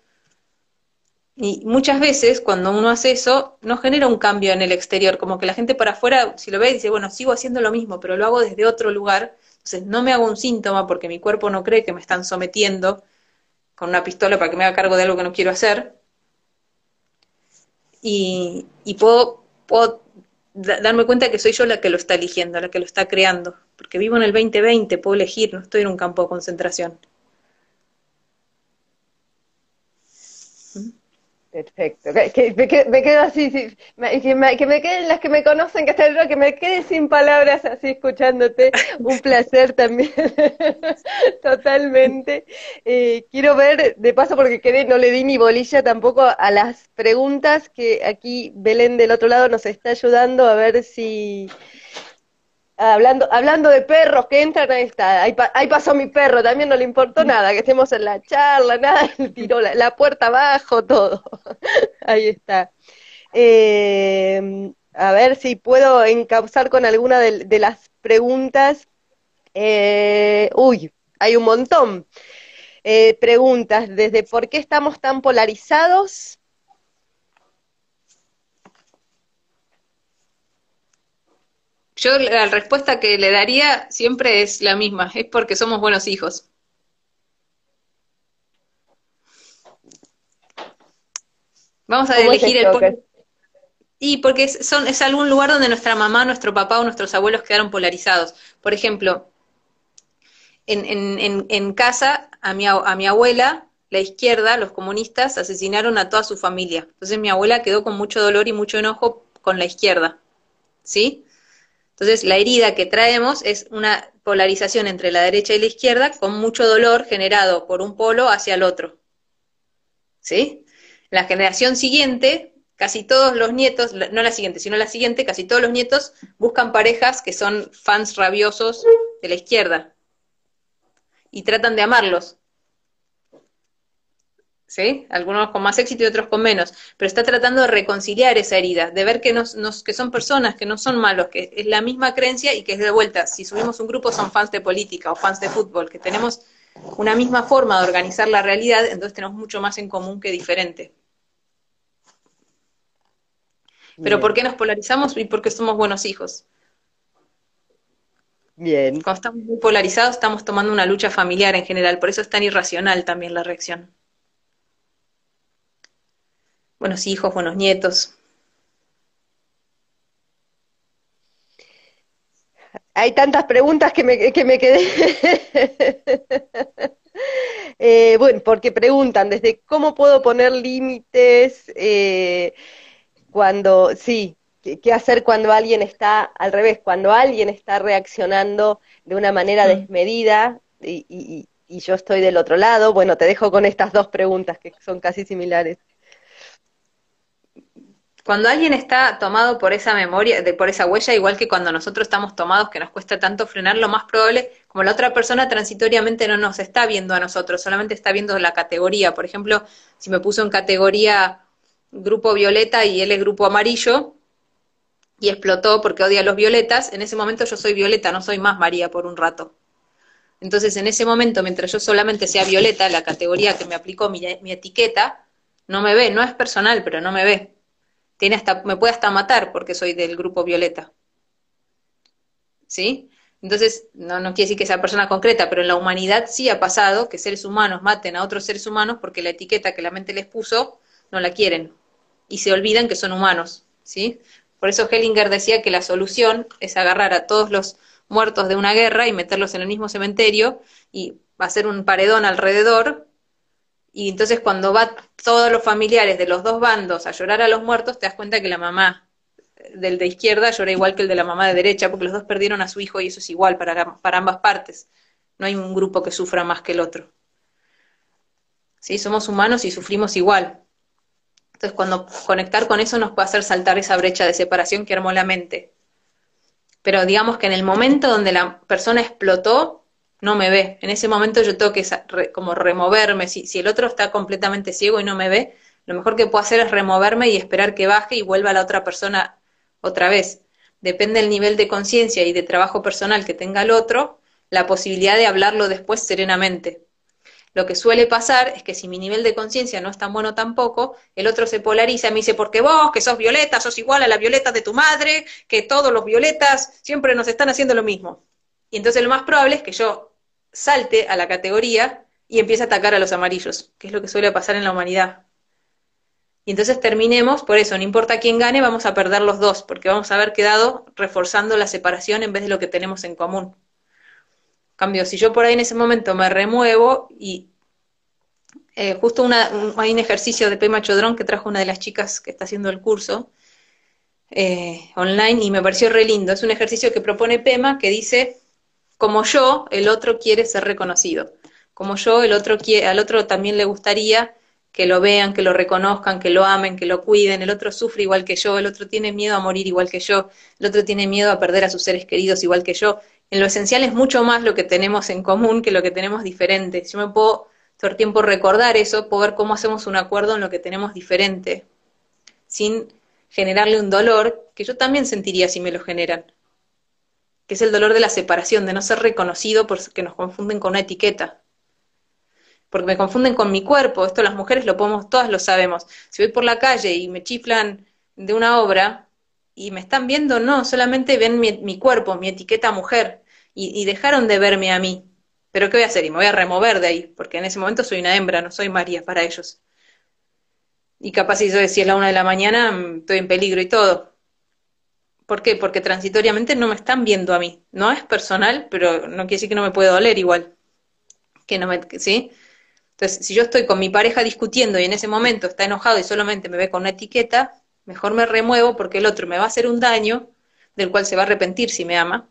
Y muchas veces cuando uno hace eso, no genera un cambio en el exterior, como que la gente para afuera, si lo ve, dice, bueno, sigo haciendo lo mismo, pero lo hago desde otro lugar. Entonces no me hago un síntoma porque mi cuerpo no cree que me están sometiendo con una pistola para que me haga cargo de algo que no quiero hacer. Y, puedo, puedo darme cuenta que soy yo la que lo está eligiendo, la que lo está creando, porque vivo en el 2020, puedo elegir, no estoy en un campo de concentración. Perfecto. Que, me, quedo, así, que, me, queden las que me conocen, que que me quede sin palabras así escuchándote. Un placer también, totalmente. Eh, quiero ver, de paso, porque quedé, no le di ni bolilla tampoco a las preguntas que aquí Belén del otro lado nos está ayudando a ver si Hablando, hablando de perros que entran, ahí está, ahí, pasó mi perro, también no le importó nada, que estemos en la charla, nada, tiró la, puerta abajo, todo. ahí está. Eh, a ver si puedo encauzar con alguna de, las preguntas. Eh, uy, hay un montón. Eh, preguntas, desde por qué estamos tan polarizados Yo la respuesta que le daría siempre es la misma, es porque somos buenos hijos. Vamos a elegir el Y porque es, son, es algún lugar donde nuestra mamá, nuestro papá o nuestros abuelos quedaron polarizados. Por ejemplo, en, en, en casa, a mi, a mi abuela, la izquierda, los comunistas, asesinaron a toda su familia. Entonces mi abuela quedó con mucho dolor y mucho enojo con la izquierda. ¿Sí? Entonces, la herida que traemos es una polarización entre la derecha y la izquierda con mucho dolor generado por un polo hacia el otro. ¿Sí? La generación siguiente, casi todos los nietos, no la siguiente, sino la siguiente, casi todos los nietos buscan parejas que son fans rabiosos de la izquierda y tratan de amarlos. ¿Sí? Algunos con más éxito y otros con menos, pero está tratando de reconciliar esa herida, de ver que, nos, que son personas, que no son malos, que es la misma creencia y que es de vuelta, si subimos un grupo son fans de política o fans de fútbol, que tenemos una misma forma de organizar la realidad, entonces tenemos mucho más en común que diferente. Pero ¿por qué nos polarizamos? Y porque somos buenos hijos. Bien. Cuando estamos muy polarizados, estamos tomando una lucha familiar en general, por eso es tan irracional también la reacción buenos hijos, buenos nietos. Hay tantas preguntas que me, que me quedé. eh, bueno, porque preguntan desde cómo puedo poner límites eh, cuando, sí, ¿qué hacer cuando alguien está al revés? Cuando alguien está reaccionando de una manera mm. desmedida y, y yo estoy del otro lado. Bueno, te dejo con estas dos preguntas que son casi similares. Cuando alguien está tomado por esa memoria, por esa huella, igual que cuando nosotros estamos tomados, que nos cuesta tanto frenar, lo más probable, como la otra persona transitoriamente no nos está viendo a nosotros, solamente está viendo la categoría. Por ejemplo, si me puso en categoría grupo violeta y él es grupo amarillo, y explotó porque odia a los violetas, en ese momento yo soy violeta, no soy más María por un rato. Entonces, en ese momento, mientras yo solamente sea violeta, la categoría que me aplicó mi etiqueta, no me ve, no es personal, pero no me ve tiene hasta, me puede hasta matar porque soy del grupo violeta. ¿Sí? Entonces, no, no quiere decir que sea persona concreta, pero en la humanidad sí ha pasado que seres humanos maten a otros seres humanos porque la etiqueta que la mente les puso no la quieren y se olvidan que son humanos, ¿sí? Por eso Hellinger decía que la solución es agarrar a todos los muertos de una guerra y meterlos en el mismo cementerio y hacer un paredón alrededor y entonces cuando va todos los familiares de los dos bandos a llorar a los muertos, te das cuenta que la mamá del de izquierda llora igual que el de la mamá de derecha, porque los dos perdieron a su hijo y eso es igual para, para ambas partes. No hay un grupo que sufra más que el otro. ¿Sí? Somos humanos y sufrimos igual. Entonces, cuando conectar con eso nos puede hacer saltar esa brecha de separación que armó la mente. Pero digamos que en el momento donde la persona explotó, no me ve. En ese momento yo tengo que como removerme. Si, si el otro está completamente ciego y no me ve, lo mejor que puedo hacer es removerme y esperar que baje y vuelva la otra persona otra vez. Depende del nivel de conciencia y de trabajo personal que tenga el otro, la posibilidad de hablarlo después serenamente. Lo que suele pasar es que si mi nivel de conciencia no es tan bueno tampoco, el otro se polariza y me dice, porque vos, que sos violeta, sos igual a la violeta de tu madre, que todos los violetas siempre nos están haciendo lo mismo. Y entonces lo más probable es que yo salte a la categoría y empieza a atacar a los amarillos, que es lo que suele pasar en la humanidad. Y entonces terminemos, por eso, no importa quién gane, vamos a perder los dos, porque vamos a haber quedado reforzando la separación en vez de lo que tenemos en común. Cambio, si yo por ahí en ese momento me remuevo y eh, justo una, hay un ejercicio de Pema Chodrón que trajo una de las chicas que está haciendo el curso eh, online y me pareció re lindo. Es un ejercicio que propone Pema que dice, como yo, el otro quiere ser reconocido. Como yo, el otro quiere, al otro también le gustaría que lo vean, que lo reconozcan, que lo amen, que lo cuiden. El otro sufre igual que yo, el otro tiene miedo a morir igual que yo, el otro tiene miedo a perder a sus seres queridos igual que yo. En lo esencial es mucho más lo que tenemos en común que lo que tenemos diferente. Yo me puedo todo el tiempo recordar eso, poder cómo hacemos un acuerdo en lo que tenemos diferente, sin generarle un dolor que yo también sentiría si me lo generan, que es el dolor de la separación, de no ser reconocido porque nos confunden con una etiqueta, porque me confunden con mi cuerpo, esto las mujeres lo podemos, todas lo sabemos, si voy por la calle y me chiflan de una obra y me están viendo, no, solamente ven mi, cuerpo, mi etiqueta mujer, y dejaron de verme a mí, pero ¿qué voy a hacer? Y me voy a remover de ahí, porque en ese momento soy una hembra, no soy María para ellos. Y capaz si yo decía la una de la mañana, mm, estoy en peligro y todo. ¿Por qué? Porque transitoriamente no me están viendo a mí. No es personal, pero no quiere decir que no me puede doler igual. Que no me, ¿sí? Entonces, si yo estoy con mi pareja discutiendo y en ese momento está enojado y solamente me ve con una etiqueta, mejor me remuevo porque el otro me va a hacer un daño del cual se va a arrepentir si me ama.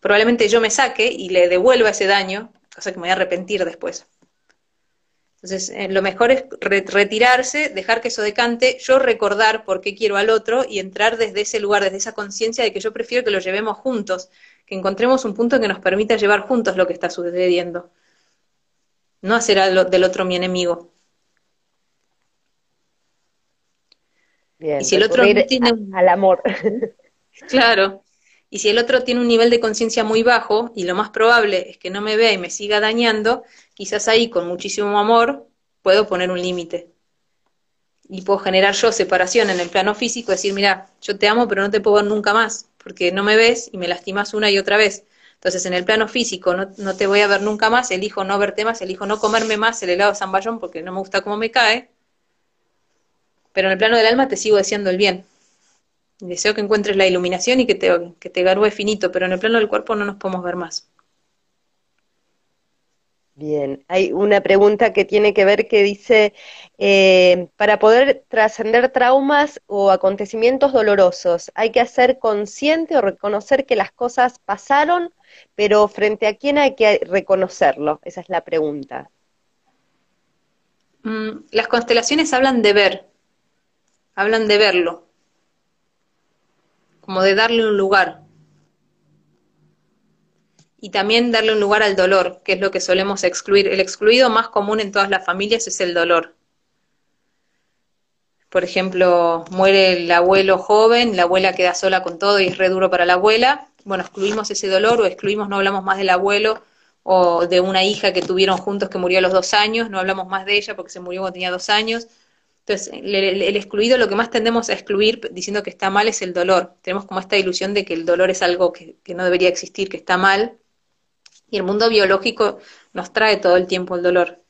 Probablemente yo me saque y le devuelva ese daño cosa que me voy a arrepentir después. Entonces, eh, lo mejor es retirarse, dejar que eso decante, yo recordar por qué quiero al otro y entrar desde ese lugar, desde esa conciencia de que yo prefiero que lo llevemos juntos, que encontremos un punto que nos permita llevar juntos lo que está sucediendo. No hacer del otro mi enemigo. Bien, y si el otro tiene al amor. Claro, y si el otro tiene un nivel de conciencia muy bajo, y lo más probable es que no me vea y me siga dañando, quizás ahí con muchísimo amor puedo poner un límite. Y puedo generar yo separación en el plano físico, decir, mira, yo te amo, pero no te puedo ver nunca más, porque no me ves y me lastimas una y otra vez. Entonces, en el plano físico no, no te voy a ver nunca más, elijo no verte más, elijo no comerme más el helado de zamballón porque no me gusta cómo me cae. Pero en el plano del alma te sigo deseando el bien. Deseo que encuentres la iluminación y que te, que te garúe finito, pero en el plano del cuerpo no nos podemos ver más. Bien, hay una pregunta que tiene que ver que dice, eh, para poder trascender traumas o acontecimientos dolorosos, ¿hay que hacer consciente o reconocer que las cosas pasaron, pero frente a quién hay que reconocerlo? Esa es la pregunta. Mm, las constelaciones hablan de ver, hablan de verlo, como de darle un lugar. Y también darle un lugar al dolor, que es lo que solemos excluir. El excluido más común en todas las familias es el dolor. Por ejemplo, muere el abuelo joven, la abuela queda sola con todo y es re duro para la abuela. Bueno, excluimos ese dolor o excluimos, no hablamos más del abuelo o de una hija que tuvieron juntos que murió a los dos años, no hablamos más de ella porque se murió cuando tenía dos años entonces, el, excluido, lo que más tendemos a excluir diciendo que está mal es el dolor. Tenemos como esta ilusión de que el dolor es algo que, no debería existir, que está mal. Y el mundo biológico nos trae todo el tiempo el dolor.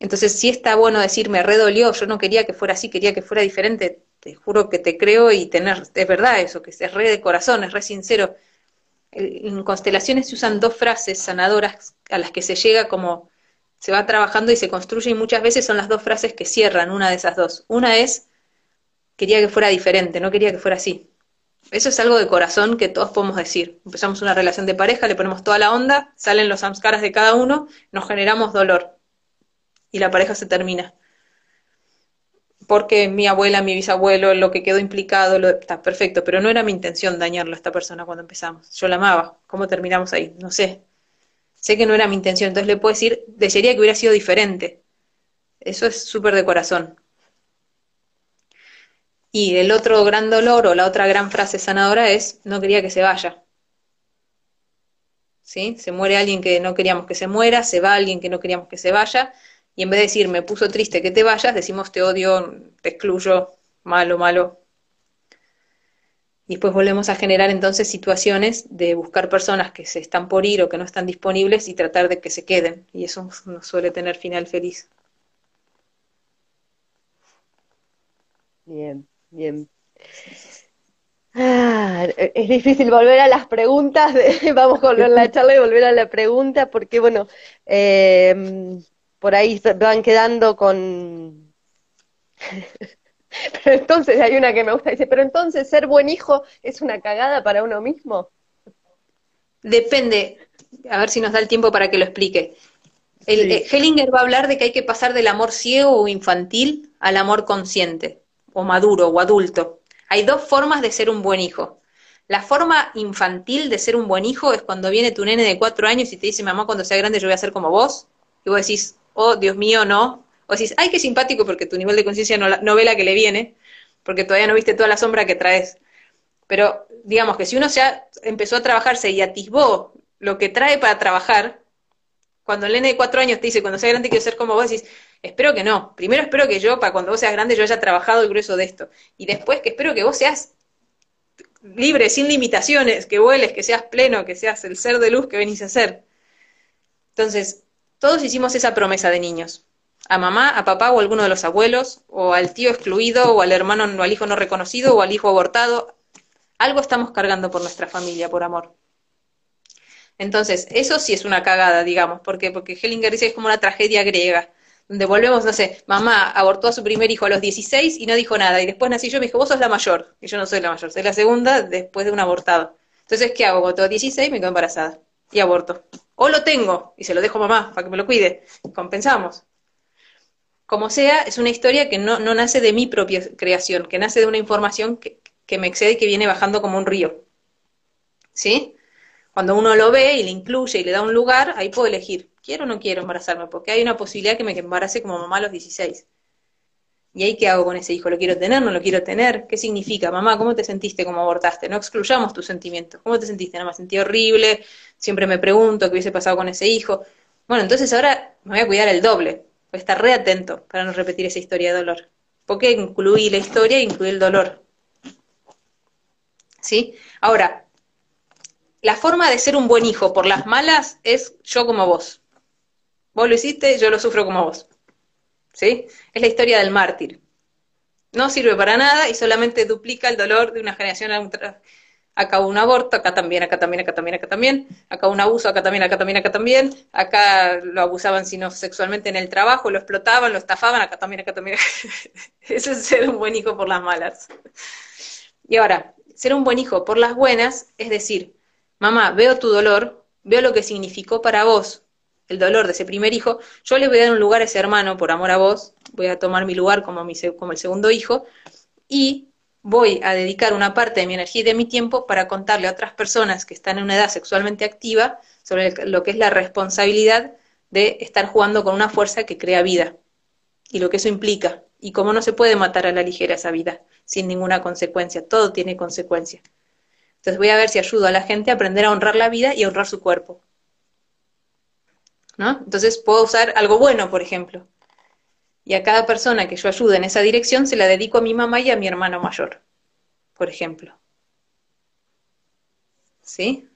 Entonces, sí está bueno decir, me redolió, yo no quería que fuera así, quería que fuera diferente. Te juro que te creo y tener, es verdad eso, que es re de corazón, es re sincero. En constelaciones se usan dos frases sanadoras a las que se llega como se va trabajando y se construye y muchas veces son las dos frases que cierran una de esas dos. Una es, quería que fuera diferente, no quería que fuera así. Eso es algo de corazón que todos podemos decir. Empezamos una relación de pareja, le ponemos toda la onda, salen los samskaras de cada uno, nos generamos dolor y la pareja se termina. Porque mi abuela, mi bisabuelo, lo que quedó implicado, lo, está perfecto, pero no era mi intención dañarlo a esta persona cuando empezamos. Yo la amaba. ¿Cómo terminamos ahí? No sé sé que no era mi intención, entonces le puedo decir, desearía que hubiera sido diferente. Eso es súper de corazón. Y el otro gran dolor o la otra gran frase sanadora es, no quería que se vaya. ¿Sí? Se muere alguien que no queríamos que se muera, se va alguien que no queríamos que se vaya, y en vez de decir, me puso triste que te vayas, decimos, te odio, te excluyo, malo, malo. Y después volvemos a generar entonces situaciones de buscar personas que se están por ir o que no están disponibles y tratar de que se queden. Y eso no suele tener final feliz. Bien, bien. Ah, es difícil volver a las preguntas, vamos a volver a la charla y volver a la pregunta, porque bueno, eh, por ahí van quedando con... pero entonces hay una que me gusta, dice, pero entonces ser buen hijo es una cagada para uno mismo. Depende, a ver si nos da el tiempo para que lo explique. El, eh, Hellinger va a hablar de que hay que pasar del amor ciego o infantil al amor consciente o maduro o adulto. Hay dos formas de ser un buen hijo. La forma infantil de ser un buen hijo es cuando viene tu nene de cuatro años y te dice, mamá, cuando sea grande yo voy a ser como vos. Y vos decís, oh, Dios mío, no. O decís, ay, qué simpático porque tu nivel de conciencia no, ve la que le viene, porque todavía no viste toda la sombra que traes. Pero digamos que si uno ya empezó a trabajarse y atisbó lo que trae para trabajar, cuando el nene de cuatro años te dice, cuando sea grande quiero ser como vos, decís, Espero que no. Primero espero que yo, para cuando vos seas grande, yo haya trabajado el grueso de esto. Y después que espero que vos seas libre, sin limitaciones, que vueles, que seas pleno, que seas el ser de luz que venís a ser. Entonces, todos hicimos esa promesa de niños. A mamá, a papá o a alguno de los abuelos, o al tío excluido, o al hermano o al hijo no reconocido, o al hijo abortado. Algo estamos cargando por nuestra familia, por amor. Entonces, eso sí es una cagada, digamos, porque porque Hellinger dice que es como una tragedia griega donde volvemos, no sé, mamá abortó a su primer hijo a los 16 y no dijo nada, y después nací yo y me dijo, vos sos la mayor, y yo no soy la mayor, soy la segunda después de un abortado. Entonces, ¿qué hago? Cuando tengo 16 me quedo embarazada y aborto. O lo tengo y se lo dejo a mamá para que me lo cuide, compensamos. Como sea, es una historia que no, no nace de mi propia creación, que nace de una información que, que me excede y que viene bajando como un río. ¿Sí? Cuando uno lo ve y le incluye y le da un lugar, ahí puedo elegir quiero o no quiero embarazarme, porque hay una posibilidad que me embarace como mamá a los 16. ¿Y ahí qué hago con ese hijo? ¿Lo quiero tener? ¿No lo quiero tener? ¿Qué significa? Mamá, ¿cómo te sentiste como abortaste? No excluyamos tus sentimientos. ¿Cómo te sentiste? No, me sentí horrible, siempre me pregunto qué hubiese pasado con ese hijo. Bueno, entonces ahora me voy a cuidar el doble. A estar re atento para no repetir esa historia de dolor. Porque incluí la historia e incluí el dolor. ¿Sí? Ahora, la forma de ser un buen hijo por las malas es yo como vos. Vos lo hiciste, yo lo sufro como vos. ¿Sí? Es la historia del mártir. No sirve para nada y solamente duplica el dolor de una generación a otra. Acá un aborto, acá también, acá también, acá también, acá también. Acá un abuso, acá también, acá también, acá también. Acá lo abusaban sino sexualmente en el trabajo, lo explotaban, lo estafaban, acá también, acá también. Eso es ser un buen hijo por las malas. Y ahora, ser un buen hijo por las buenas es decir, mamá, veo tu dolor, veo lo que significó para vos el dolor de ese primer hijo, yo le voy a dar un lugar a ese hermano por amor a vos, voy a tomar mi lugar como, mi, como el segundo hijo y voy a dedicar una parte de mi energía y de mi tiempo para contarle a otras personas que están en una edad sexualmente activa sobre lo que es la responsabilidad de estar jugando con una fuerza que crea vida y lo que eso implica y cómo no se puede matar a la ligera esa vida sin ninguna consecuencia, todo tiene consecuencia. Entonces voy a ver si ayudo a la gente a aprender a honrar la vida y a honrar su cuerpo. ¿no? Entonces puedo usar algo bueno, por ejemplo. Y a cada persona que yo ayude en esa dirección se la dedico a mi mamá y a mi hermano mayor, por ejemplo. ¿Sí?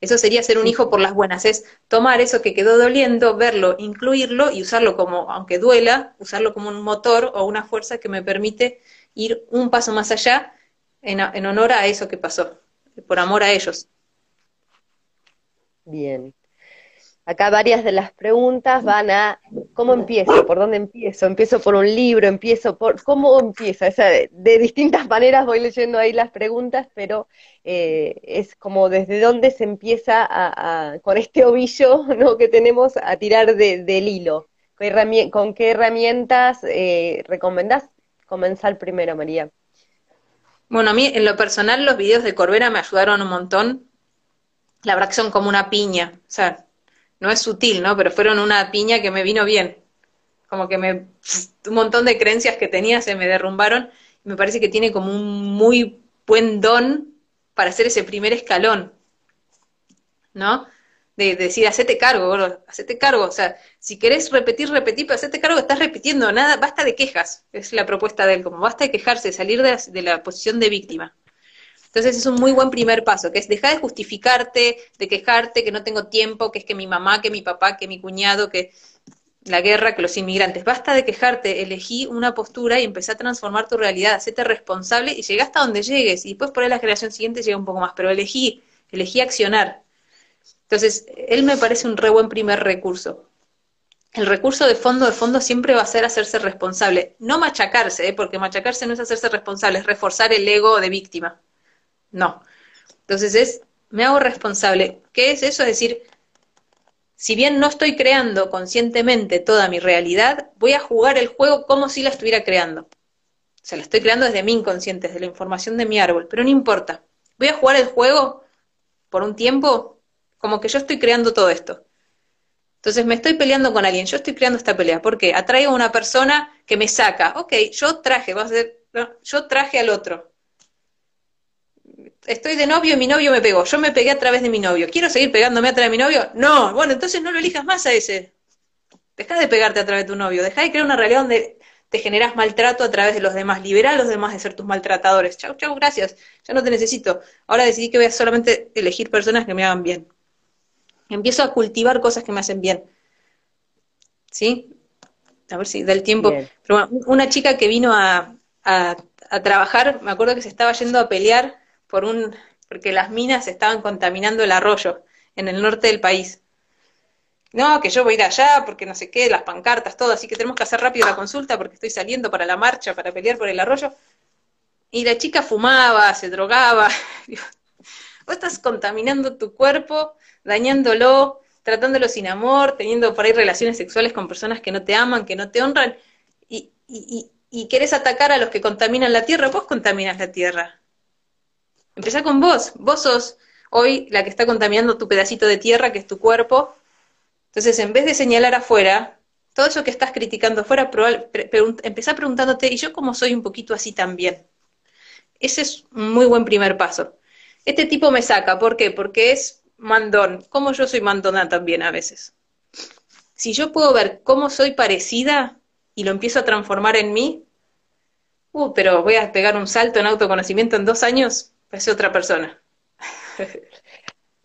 Eso sería ser un hijo por las buenas, es tomar eso que quedó doliendo, verlo, incluirlo y usarlo como, aunque duela, usarlo como un motor o una fuerza que me permite ir un paso más allá en, en honor a eso que pasó, por amor a ellos. Bien. Acá varias de las preguntas van a cómo empiezo, por dónde empiezo, empiezo por un libro, empiezo por cómo empiezo. de, distintas maneras voy leyendo ahí las preguntas, pero eh, es como desde dónde se empieza a, con este ovillo ¿no? que tenemos a tirar del hilo. ¿Con qué herramientas eh, recomendás comenzar primero, María? Bueno, a mí en lo personal los videos de Corbera me ayudaron un montón. La verdad que son como una piña. O sea, no es sutil, ¿no? Pero fueron una piña que me vino bien. Como que me, un montón de creencias que tenía se me derrumbaron. Y me parece que tiene como un muy buen don para hacer ese primer escalón, ¿no? De, decir, hacete cargo, hacete cargo. O sea, si querés repetir, repetir, pero hacete cargo, estás repitiendo, nada, basta de quejas. Es la propuesta de él, como basta de quejarse, salir de de la posición de víctima. Entonces es un muy buen primer paso, que es dejar de justificarte, de quejarte, que no tengo tiempo, que es que mi mamá, que mi papá, que mi cuñado, que la guerra, que los inmigrantes. Basta de quejarte, elegí una postura y empecé a transformar tu realidad, hacete responsable y llega hasta donde llegues. Y después por ahí la generación siguiente llega un poco más, pero elegí, elegí accionar. Entonces, él me parece un re buen primer recurso. El recurso de fondo de fondo siempre va a ser hacerse responsable, no machacarse, ¿eh? porque machacarse no es hacerse responsable, es reforzar el ego de víctima. No. Entonces es, me hago responsable. ¿Qué es eso? Es decir, si bien no estoy creando conscientemente toda mi realidad, voy a jugar el juego como si la estuviera creando. O sea, la estoy creando desde mi inconsciente, desde la información de mi árbol, pero no importa. Voy a jugar el juego por un tiempo como que yo estoy creando todo esto. Entonces me estoy peleando con alguien, yo estoy creando esta pelea. ¿Por qué? Atraigo a una persona que me saca. Ok, yo traje, va a ser, yo traje al otro estoy de novio y mi novio me pegó. Yo me pegué a través de mi novio. ¿Quiero seguir pegándome a través de mi novio? No. Bueno, entonces no lo elijas más a ese. Deja de pegarte a través de tu novio. Deja de crear una realidad donde te generas maltrato a través de los demás. Libera a los demás de ser tus maltratadores. Chau, chau, gracias. Ya no te necesito. Ahora decidí que voy a solamente elegir personas que me hagan bien. Empiezo a cultivar cosas que me hacen bien. ¿Sí? A ver si da el tiempo. Pero bueno, una chica que vino a, a, a trabajar, me acuerdo que se estaba yendo a pelear por un, porque las minas estaban contaminando el arroyo en el norte del país. No, que yo voy a ir allá porque no sé qué, las pancartas, todo, así que tenemos que hacer rápido la consulta porque estoy saliendo para la marcha, para pelear por el arroyo. Y la chica fumaba, se drogaba. Vos estás contaminando tu cuerpo, dañándolo, tratándolo sin amor, teniendo por ahí relaciones sexuales con personas que no te aman, que no te honran, y, y, y, y querés atacar a los que contaminan la tierra, vos contaminas la tierra. Empezá con vos. Vos sos hoy la que está contaminando tu pedacito de tierra, que es tu cuerpo. Entonces, en vez de señalar afuera, todo eso que estás criticando afuera, empezá preguntándote, ¿y yo cómo soy un poquito así también? Ese es un muy buen primer paso. Este tipo me saca, ¿por qué? Porque es mandón, como yo soy mandona también a veces. Si yo puedo ver cómo soy parecida y lo empiezo a transformar en mí, uh, pero voy a pegar un salto en autoconocimiento en dos años, es otra persona.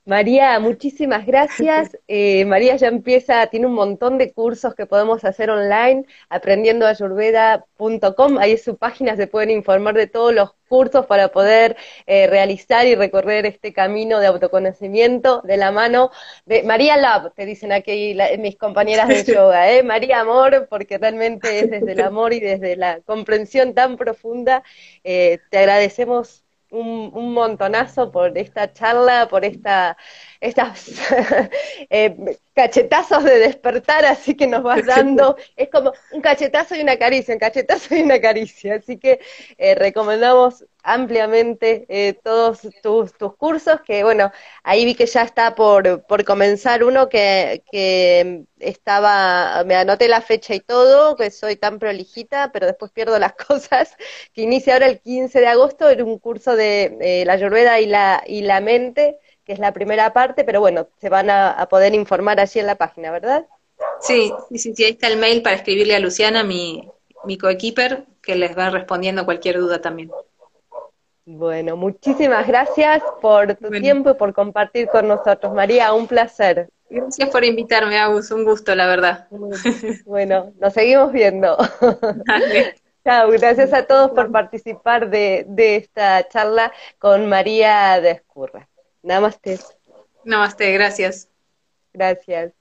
María, muchísimas gracias. Eh, María ya empieza, tiene un montón de cursos que podemos hacer online, aprendiendoayurveda.com, ahí es su página, se pueden informar de todos los cursos para poder eh, realizar y recorrer este camino de autoconocimiento de la mano de María Love, te dicen aquí mis compañeras de yoga, ¿eh? María Amor, porque realmente es desde el amor y desde la comprensión tan profunda. Eh, te agradecemos un, un, montonazo por esta charla, por esta, estas eh, cachetazos de despertar, así que nos vas dando, es como un cachetazo y una caricia, un cachetazo y una caricia, así que eh, recomendamos ampliamente eh, todos tus, tus, cursos, que bueno, ahí vi que ya está por, por comenzar uno que, que estaba, me anoté la fecha y todo, que soy tan prolijita, pero después pierdo las cosas, que inicia ahora el 15 de agosto, era un curso de eh, la Ayurveda y la, y la mente, que es la primera parte, pero bueno, se van a, a poder informar allí en la página, ¿verdad? Sí, sí, sí, ahí está el mail para escribirle a Luciana, mi, mi coequiper, que les va respondiendo cualquier duda también. Bueno, muchísimas gracias por tu tiempo y por compartir con nosotros. María, un placer. Gracias por invitarme, Agus, un gusto, la verdad. Bueno, nos seguimos viendo. Chao, gracias a todos por participar de, de esta charla con María de Escurra. Namaste. Namaste, gracias. Gracias.